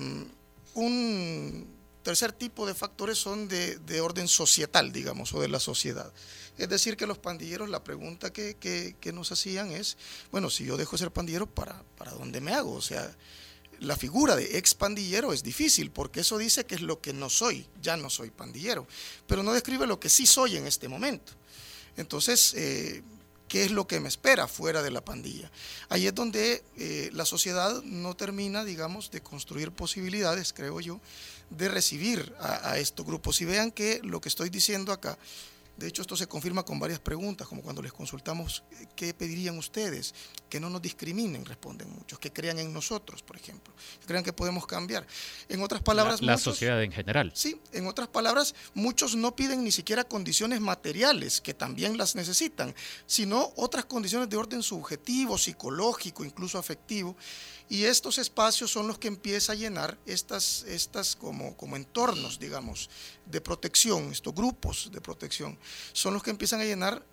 un tercer tipo de factores son de, orden societal, digamos, o de la sociedad. Es decir, que los pandilleros, la pregunta que, nos hacían es, bueno, si yo dejo de ser pandillero, ¿para, ¿para dónde me hago? O sea, la figura de ex pandillero es difícil, porque eso dice que es lo que no soy, ya no soy pandillero, pero no describe lo que sí soy en este momento. Entonces, eh, ¿qué es lo que me espera fuera de la pandilla? Ahí es donde eh, la sociedad no termina, digamos, de construir posibilidades, creo yo, de recibir a, estos grupos. Y vean que lo que estoy diciendo acá de hecho, esto se confirma con varias preguntas, como cuando les consultamos eh, qué pedirían ustedes, que no nos discriminen, responden muchos, que crean en nosotros, por ejemplo, que crean que podemos cambiar. En otras palabras, la, sociedad en general. Sí, en otras palabras, muchos no piden ni siquiera condiciones materiales, que también las necesitan, sino otras condiciones de orden subjetivo, psicológico, incluso afectivo. Y estos espacios son los que empieza a llenar estas, estas como, como entornos, digamos, de protección, estos grupos de protección, son los que empiezan a llenar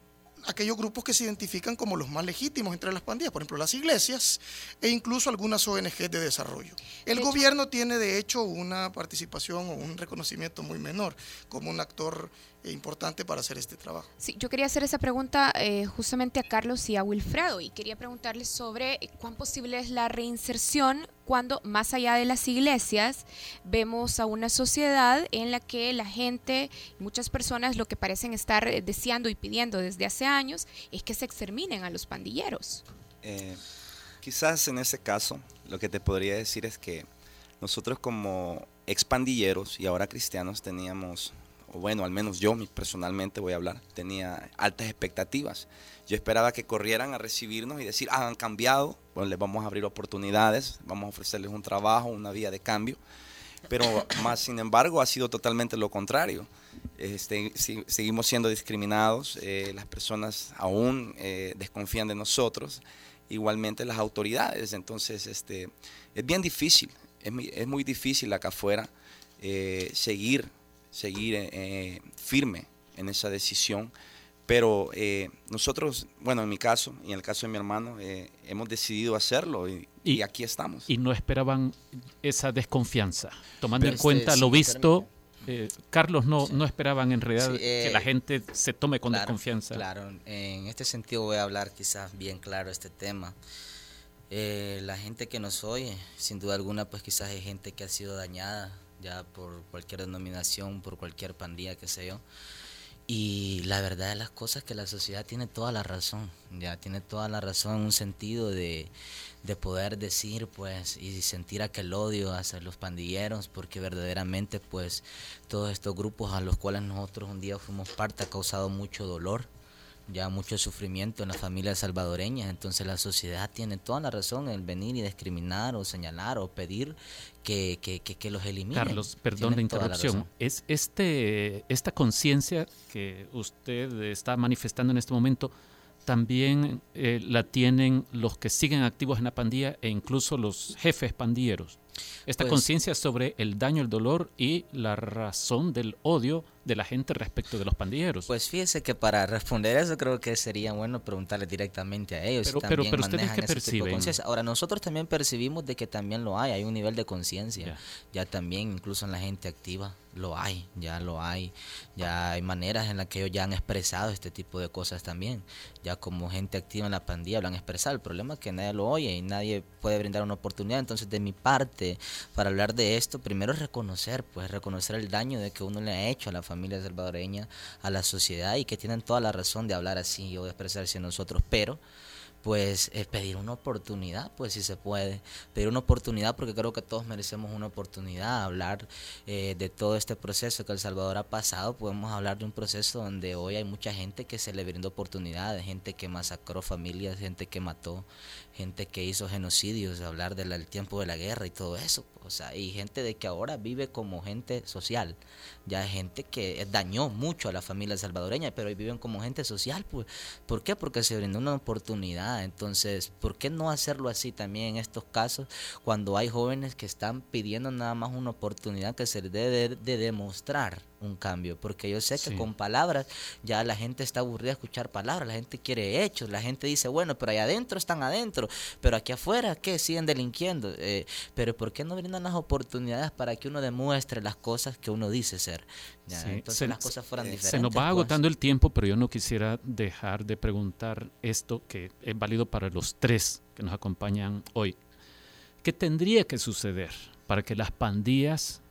aquellos grupos que se identifican como los más legítimos entre las pandillas, por ejemplo las iglesias e incluso algunas ONG de desarrollo. El gobierno tiene de hecho una participación o un reconocimiento muy menor como un actor importante para hacer este trabajo. Sí, yo quería hacer esa pregunta eh, justamente a Carlos y a Wilfredo y quería preguntarles sobre cuán posible es la reinserción cuando más allá de las iglesias vemos a una sociedad en la que la gente, muchas personas lo que parecen estar eh, deseando y pidiendo desde hace años es que se exterminen a los pandilleros. quizás en ese caso lo que te podría decir es que nosotros como expandilleros y ahora cristianos teníamos o bueno, al menos yo personalmente voy a hablar, tenía altas expectativas. Yo esperaba que corrieran a recibirnos y decir, ah, han cambiado, pues les vamos a abrir oportunidades, vamos a ofrecerles un trabajo, una vía de cambio. Pero (coughs) más, sin embargo, ha sido totalmente lo contrario. Este, seguimos siendo discriminados, eh, las personas aún eh, desconfían de nosotros, igualmente las autoridades. Entonces, este, es bien difícil, es, es muy difícil acá afuera eh, seguir seguir eh, firme en esa decisión. Pero eh, nosotros, bueno, en mi caso y en el caso de mi hermano, eh, hemos decidido hacerlo y, aquí estamos. Y no esperaban esa desconfianza, tomando en cuenta lo visto. Carlos, no, no esperaban en realidad que la gente se tome con desconfianza. Claro, en este sentido voy a hablar quizás bien claro este tema. la gente que nos oye, sin duda alguna, pues quizás es gente que ha sido dañada ya por cualquier denominación, por cualquier pandilla, que sé yo. Y la verdad de las cosas es que la sociedad tiene toda la razón, ya tiene toda la razón en un sentido de, de poder decir pues y sentir aquel odio hacia los pandilleros porque verdaderamente pues todos estos grupos a los cuales nosotros un día fuimos parte ha causado mucho dolor ya mucho sufrimiento en las familias salvadoreñas, entonces la sociedad tiene toda la razón en venir y discriminar o señalar o pedir que, que, que, los eliminen. Carlos, perdón de interrupción, es este esta conciencia que usted está manifestando en este momento también eh, la tienen los que siguen activos en la pandilla e incluso los jefes pandilleros. Esta pues conciencia sobre el daño, el dolor y la razón del odio de la gente respecto de los pandilleros. Pues fíjese que para responder eso creo que sería bueno preguntarle directamente a ellos. Pero, pero, pero ustedes qué perciben. Ahora, nosotros también percibimos de que también lo hay, hay un nivel de conciencia, ya también incluso en la gente activa lo hay, ya lo hay, ya hay maneras en las que ellos ya han expresado este tipo de cosas también, ya como gente activa en la pandilla lo han expresado, el problema es que nadie lo oye y nadie puede brindar una oportunidad, entonces de mi parte, para hablar de esto, primero es reconocer, pues reconocer el daño de que uno le ha hecho a la familia salvadoreña, a la sociedad y que tienen toda la razón de hablar así o de expresarse nosotros, pero pues es pedir una oportunidad, pues si se puede, pedir una oportunidad porque creo que todos merecemos una oportunidad, hablar eh, de todo este proceso que El Salvador ha pasado, podemos hablar de un proceso donde hoy hay mucha gente que se le brindó oportunidades, gente que masacró familias, gente que mató, gente que hizo genocidios, hablar del tiempo de la guerra y todo eso, o sea, y gente de que ahora vive como gente social, ya gente que dañó mucho a la familia salvadoreña, pero hoy viven como gente social, pues, ¿por qué? Porque se brindó una oportunidad, entonces, ¿por qué no hacerlo así también en estos casos cuando hay jóvenes que están pidiendo nada más una oportunidad que se debe de demostrar? Un cambio, porque yo sé que con palabras ya la gente está aburrida de escuchar palabras, la gente quiere hechos, la gente dice, bueno, pero allá adentro están adentro, pero aquí afuera, ¿qué? Siguen delinquiendo. Eh, pero ¿por qué no brindan las oportunidades para que uno demuestre las cosas que uno dice ser? entonces las cosas fueran diferentes. Se nos va pues. agotando el tiempo, pero yo no quisiera dejar de preguntar esto que es válido para los tres que nos acompañan hoy. ¿Qué tendría que suceder para que las pandillas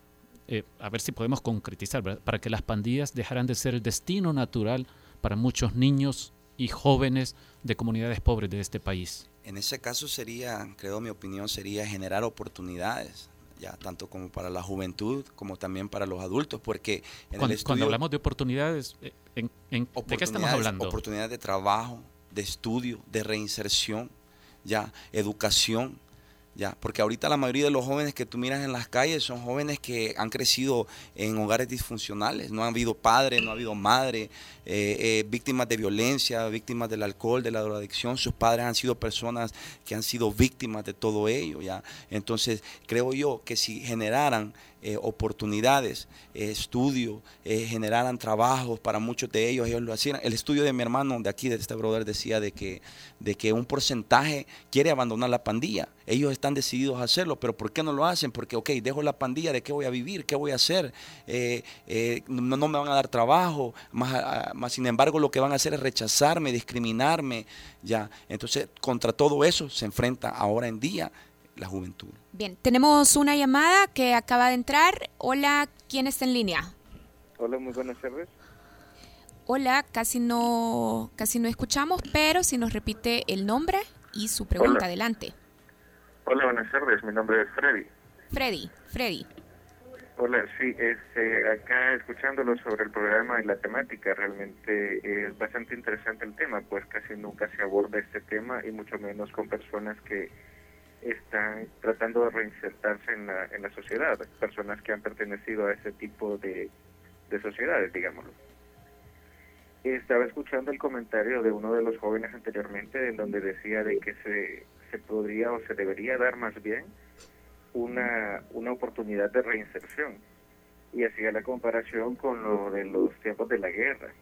eh, a ver si podemos concretizar, para que las pandillas dejaran de ser el destino natural para muchos niños y jóvenes de comunidades pobres de este país. En ese caso sería, creo mi opinión, sería generar oportunidades ya tanto como para la juventud como también para los adultos, porque en cuando, cuando hablamos de oportunidades, eh, ¿en, ¿de qué estamos hablando? Oportunidades de trabajo, de estudio, de reinserción, ya educación, ya, porque ahorita la mayoría de los jóvenes que tú miras en las calles son jóvenes que han crecido en hogares disfuncionales, no ha habido padre, no ha habido madre, eh, eh, víctimas de violencia, víctimas del alcohol, de la drogadicción, sus padres han sido personas que han sido víctimas de todo ello, ya. Entonces, creo yo que si generaran eh, oportunidades, eh, estudio, eh, generaran trabajos para muchos de ellos, ellos lo hacían. El estudio de mi hermano de aquí, de este brother, decía de que, de que un porcentaje quiere abandonar la pandilla. Ellos están decididos a hacerlo, pero ¿por qué no lo hacen? Porque, ok, dejo la pandilla, ¿de qué voy a vivir? ¿Qué voy a hacer? no, no, me van a dar trabajo, más, más sin embargo lo que van a hacer es rechazarme, discriminarme, ya. Entonces, contra todo eso se enfrenta ahora en día la juventud. Bien, tenemos una llamada que acaba de entrar. Hola, ¿quién está en línea? Hola, muy buenas tardes. Hola, casi no, casi no escuchamos, pero si nos repite el nombre y su pregunta, adelante. Hola, buenas tardes, mi nombre es Freddy. Freddy, Freddy. Hola, sí, este, acá escuchándolo sobre el programa y la temática, realmente es bastante interesante el tema, pues casi nunca se aborda este tema y mucho menos con personas que están tratando de reinsertarse en la, en la sociedad, personas que han pertenecido a ese tipo de, de sociedades, digámoslo. Estaba escuchando el comentario de uno de los jóvenes anteriormente en donde decía de que se, se podría o se debería dar más bien una, una oportunidad de reinserción y hacía la comparación con lo de los tiempos de la guerra.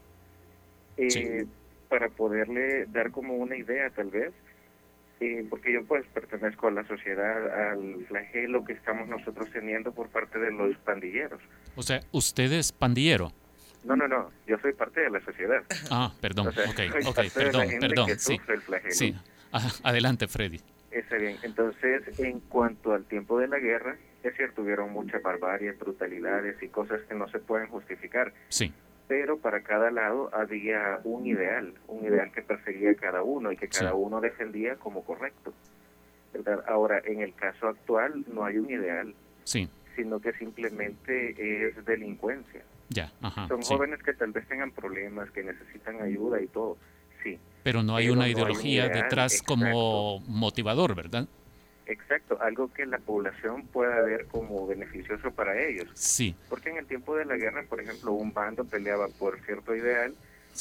Eh, para poderle dar como una idea tal vez, Sí, porque yo pues pertenezco a la sociedad, al flagelo que estamos nosotros teniendo por parte de los pandilleros. O sea, ¿usted es pandillero? No, no, no, yo soy parte de la sociedad. Ah, perdón, ok, (laughs) ok, perdón, perdón, sí, sí. adelante Freddy. Está bien, entonces en cuanto al tiempo de la guerra, es cierto, hubieron muchas barbaries, brutalidades y cosas que no se pueden justificar. Sí pero para cada lado había un ideal, un ideal que perseguía cada uno y que cada uno defendía como correcto. ¿verdad? Ahora, en el caso actual no hay un ideal, sí. sino que simplemente es delincuencia. Ya, Son jóvenes que tal vez tengan problemas, que necesitan ayuda y todo, sí. Pero no hay una ideología detrás como motivador, ¿verdad? Exacto, algo que la población pueda ver como beneficioso para ellos. Sí. Porque en el tiempo de la guerra, por ejemplo, un bando peleaba por cierto ideal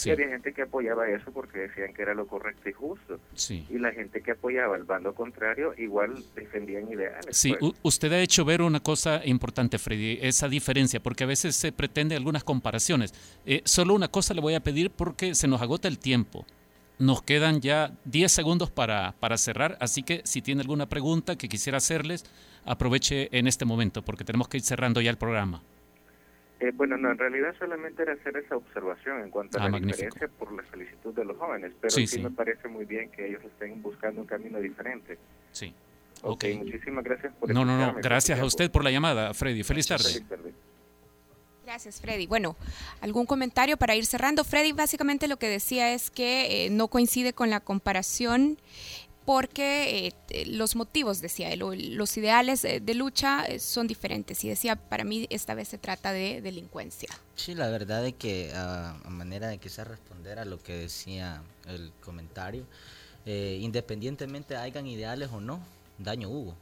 y había gente que apoyaba eso porque decían que era lo correcto y justo. Sí. Y la gente que apoyaba el bando contrario igual defendían ideales. Sí, pues. usted ha hecho ver una cosa importante, Freddy, esa diferencia, porque a veces se pretende algunas comparaciones. Eh, solo una cosa le voy a pedir porque se nos agota el tiempo. Nos quedan ya 10 segundos para, para cerrar, así que si tiene alguna pregunta que quisiera hacerles, aproveche en este momento, porque tenemos que ir cerrando ya el programa. Eh, bueno, no, en realidad solamente era hacer esa observación en cuanto a ah, la diferencia por la solicitud de los jóvenes, pero sí, me parece muy bien que ellos estén buscando un camino diferente. Sí. Ok, muchísimas gracias por No, no, no, gracias a usted por la llamada, Freddy. Feliz tarde. Feliz tarde. Gracias, Freddy. Bueno, ¿algún comentario para ir cerrando? Freddy básicamente lo que decía es que eh, no coincide con la comparación porque eh, los motivos, decía él, los ideales de lucha eh, son diferentes. Y decía, para mí esta vez se trata de delincuencia. Sí, la verdad es que a, manera de quizás responder a lo que decía el comentario, independientemente hayan ideales o no, daño hubo.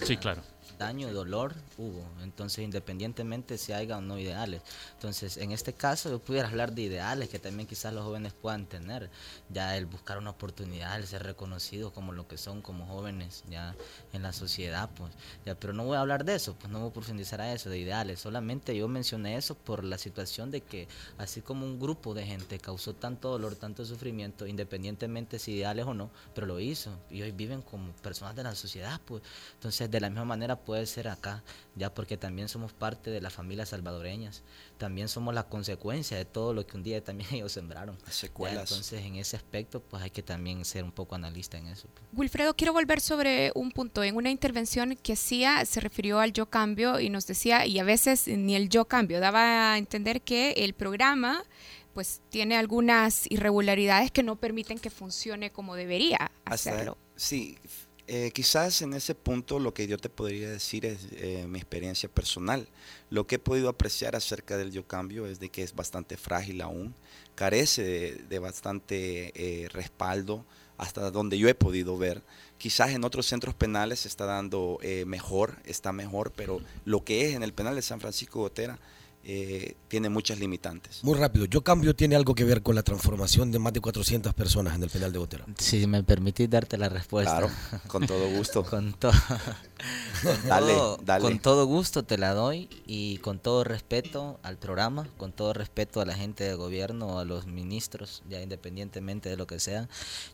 Sí, claro daño dolor hubo. Entonces, independientemente si haya o no ideales. Entonces, en este caso, yo pudiera hablar de ideales que también quizás los jóvenes puedan tener. Ya el buscar una oportunidad, el ser reconocidos como lo que son, como jóvenes, ya en la sociedad, pues. Ya, pero no voy a hablar de eso, pues no voy a profundizar a eso, de ideales. Solamente yo mencioné eso por la situación de que, así como un grupo de gente causó tanto dolor, tanto sufrimiento, independientemente si ideales o no, pero lo hizo. Y hoy viven como personas de la sociedad, pues. Entonces, de la misma manera, puede ser acá, ya porque también somos parte de las familias salvadoreñas, también somos la consecuencia de todo lo que un día también (laughs) ellos sembraron. entonces, en ese aspecto, pues hay que también ser un poco analista en eso. Pues. Wilfredo, quiero volver sobre un punto. En una intervención que hacía, se refirió al yo cambio y nos decía, y a veces ni el yo cambio, daba a entender que el programa pues tiene algunas irregularidades que no permiten que funcione como debería hacerlo. sí, eh, quizás en ese punto lo que yo te podría decir es eh, mi experiencia personal. Lo que he podido apreciar acerca del yo cambio es de que es bastante frágil aún, carece de, bastante eh, respaldo hasta donde yo he podido ver. Quizás en otros centros penales se está dando mejor, está mejor, pero lo que es en el penal de San Francisco Gotera eh, tiene muchas limitantes. Muy rápido, ¿yo cambio tiene algo que ver con la transformación de más de 400 personas en el penal de Botero? Si me permitís darte la respuesta. Claro, con todo gusto. (laughs) con, con, (laughs) dale, con todo gusto te la doy y con todo respeto al programa, con todo respeto a la gente de gobierno, a los ministros, ya independientemente de lo que sea,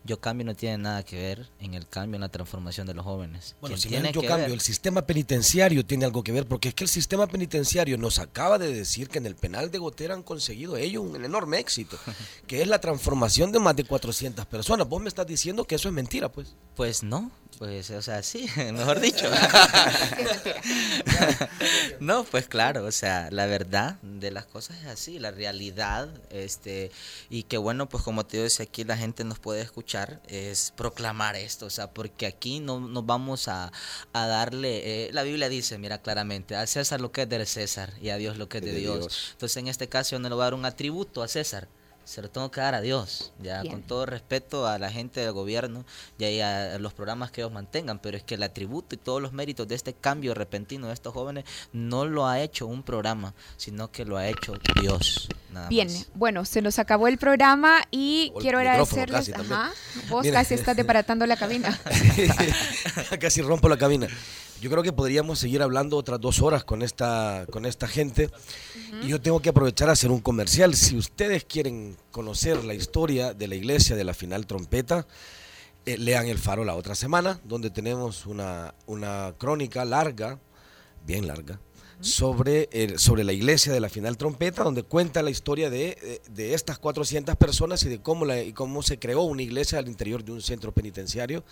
yo cambio no tiene nada que ver en el cambio, en la transformación de los jóvenes. Bueno, si tiene yo cambio, el sistema penitenciario tiene algo que ver, porque es que el sistema penitenciario nos acaba de decir que en el penal de Gotera han conseguido ellos un enorme éxito, que es la transformación de más de 400 personas. Vos me estás diciendo que eso es mentira, pues. Pues no, pues, o sea, sí, (laughs) mejor dicho. (laughs) (laughs) no, pues claro, o sea, la verdad de las cosas es así, la realidad, este, y que bueno, pues como te digo, si aquí la gente nos puede escuchar, es proclamar esto, o sea, porque aquí no nos vamos a, darle, eh, la Biblia dice, mira claramente, al César lo que es del César y a Dios lo que es de, Dios. Entonces, en este caso, yo no le voy a dar un atributo a César se lo tengo que dar a Dios, ya con todo respeto a la gente del gobierno y a los programas que ellos mantengan, pero es que el atributo y todos los méritos de este cambio repentino de estos jóvenes no lo ha hecho un programa, sino que lo ha hecho Dios. Bien, bueno, se nos acabó el programa y quiero agradecerles. Ajá, vos casi estás (laughs) deparatando la cabina. (laughs) casi rompo la cabina. Yo creo que podríamos seguir hablando otras dos horas con esta, con esta gente. Y yo tengo que aprovechar a hacer un comercial. Si ustedes quieren conocer la historia de la iglesia de la final trompeta, eh, lean El Faro la otra semana, donde tenemos una, una crónica larga, bien larga, sobre, sobre la iglesia de la final trompeta, donde cuenta la historia de, eh, de, estas 400 personas y de cómo, la, y cómo se creó una iglesia al interior de un centro penitenciario.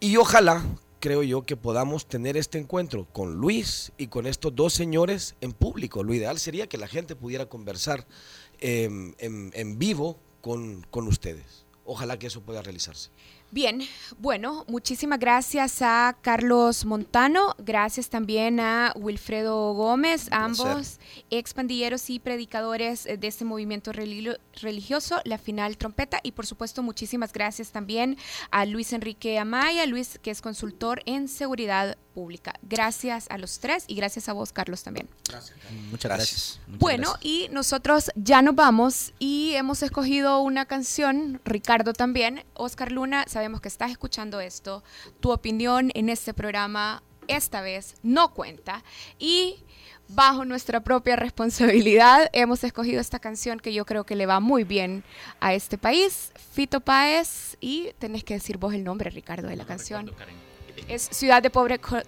Y ojalá creo yo que podamos tener este encuentro con Luis y con estos dos señores en público. Lo ideal sería que la gente pudiera conversar en, en vivo con, con ustedes. Ojalá que eso pueda realizarse. Bien, bueno, muchísimas gracias a Carlos Montano, gracias también a Wilfredo Gómez, ambos expandilleros y predicadores de este movimiento religioso, la final trompeta, y por supuesto muchísimas gracias también a Luis Enrique Amaya, Luis que es consultor en seguridad pública. Gracias a los tres y gracias a vos, Carlos, también. Gracias. Muchas gracias. bueno, y nosotros ya nos vamos y hemos escogido una canción, Ricardo también, Oscar Luna, sabemos que estás escuchando esto, tu opinión en este programa esta vez no cuenta y bajo nuestra propia responsabilidad hemos escogido esta canción que yo creo que le va muy bien a este país, Fito Páez y tenés que decir vos el nombre, Ricardo, de la canción es Ciudad de,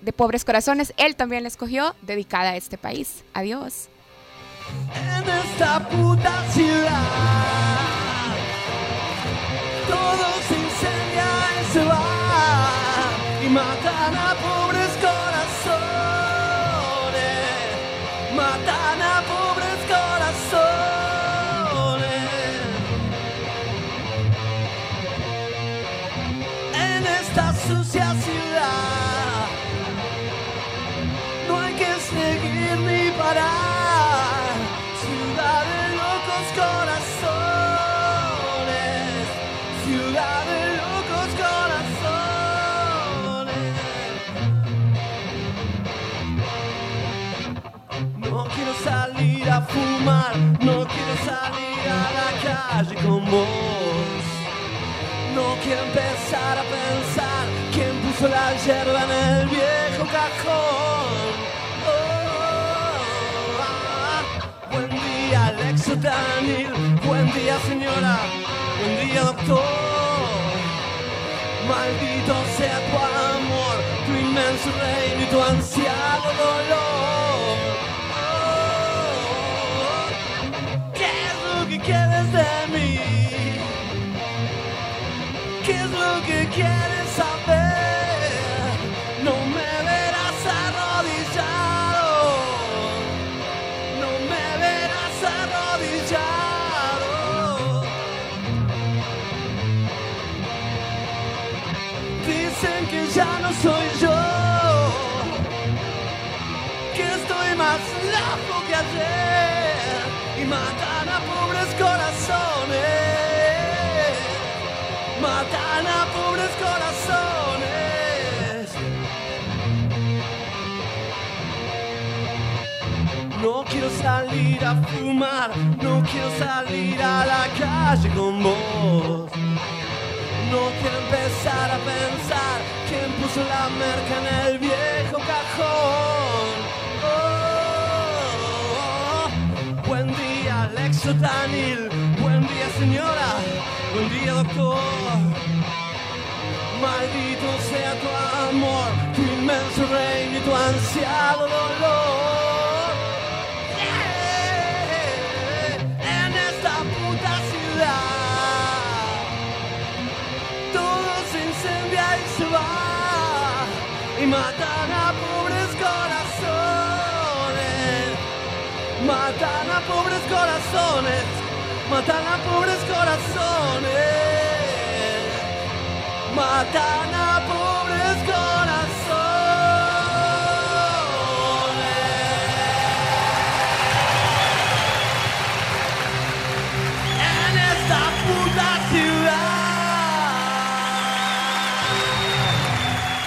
de Pobres Corazones. Él también la escogió, dedicada a este país. Adiós. En esta puta ciudad, todo se va, y matan a pobres corazones, matan a pobres corazones. En esta sucia ciudad. Ciudad no quiero salir a la calle con vos. No quiero empezar a pensar quién puso la hierba en el viejo cajón. Alexo Daniel. Buen día, señora. Buen día, doctor. Maldito sea tu amor, tu inmenso reino y tu anciano dolor. quieres saber, no me verás arrodillado, no me verás arrodillado. Dicen que ya no soy yo, que estoy más loco que ayer y matan a pobres corazones. Matan a pobres No quiero salir a fumar, no quiero salir a la calle con vos. No quiero empezar a pensar quién puso la merca en el viejo cajón. Oh, buen día, Alex Otanil. Buen día, señora. Buen día, doctor. Maldito sea tu amor, tu inmenso reino y tu ansiado dolor. Y matan a pobres corazones, matan a pobres corazones, matan a pobres corazones, matan a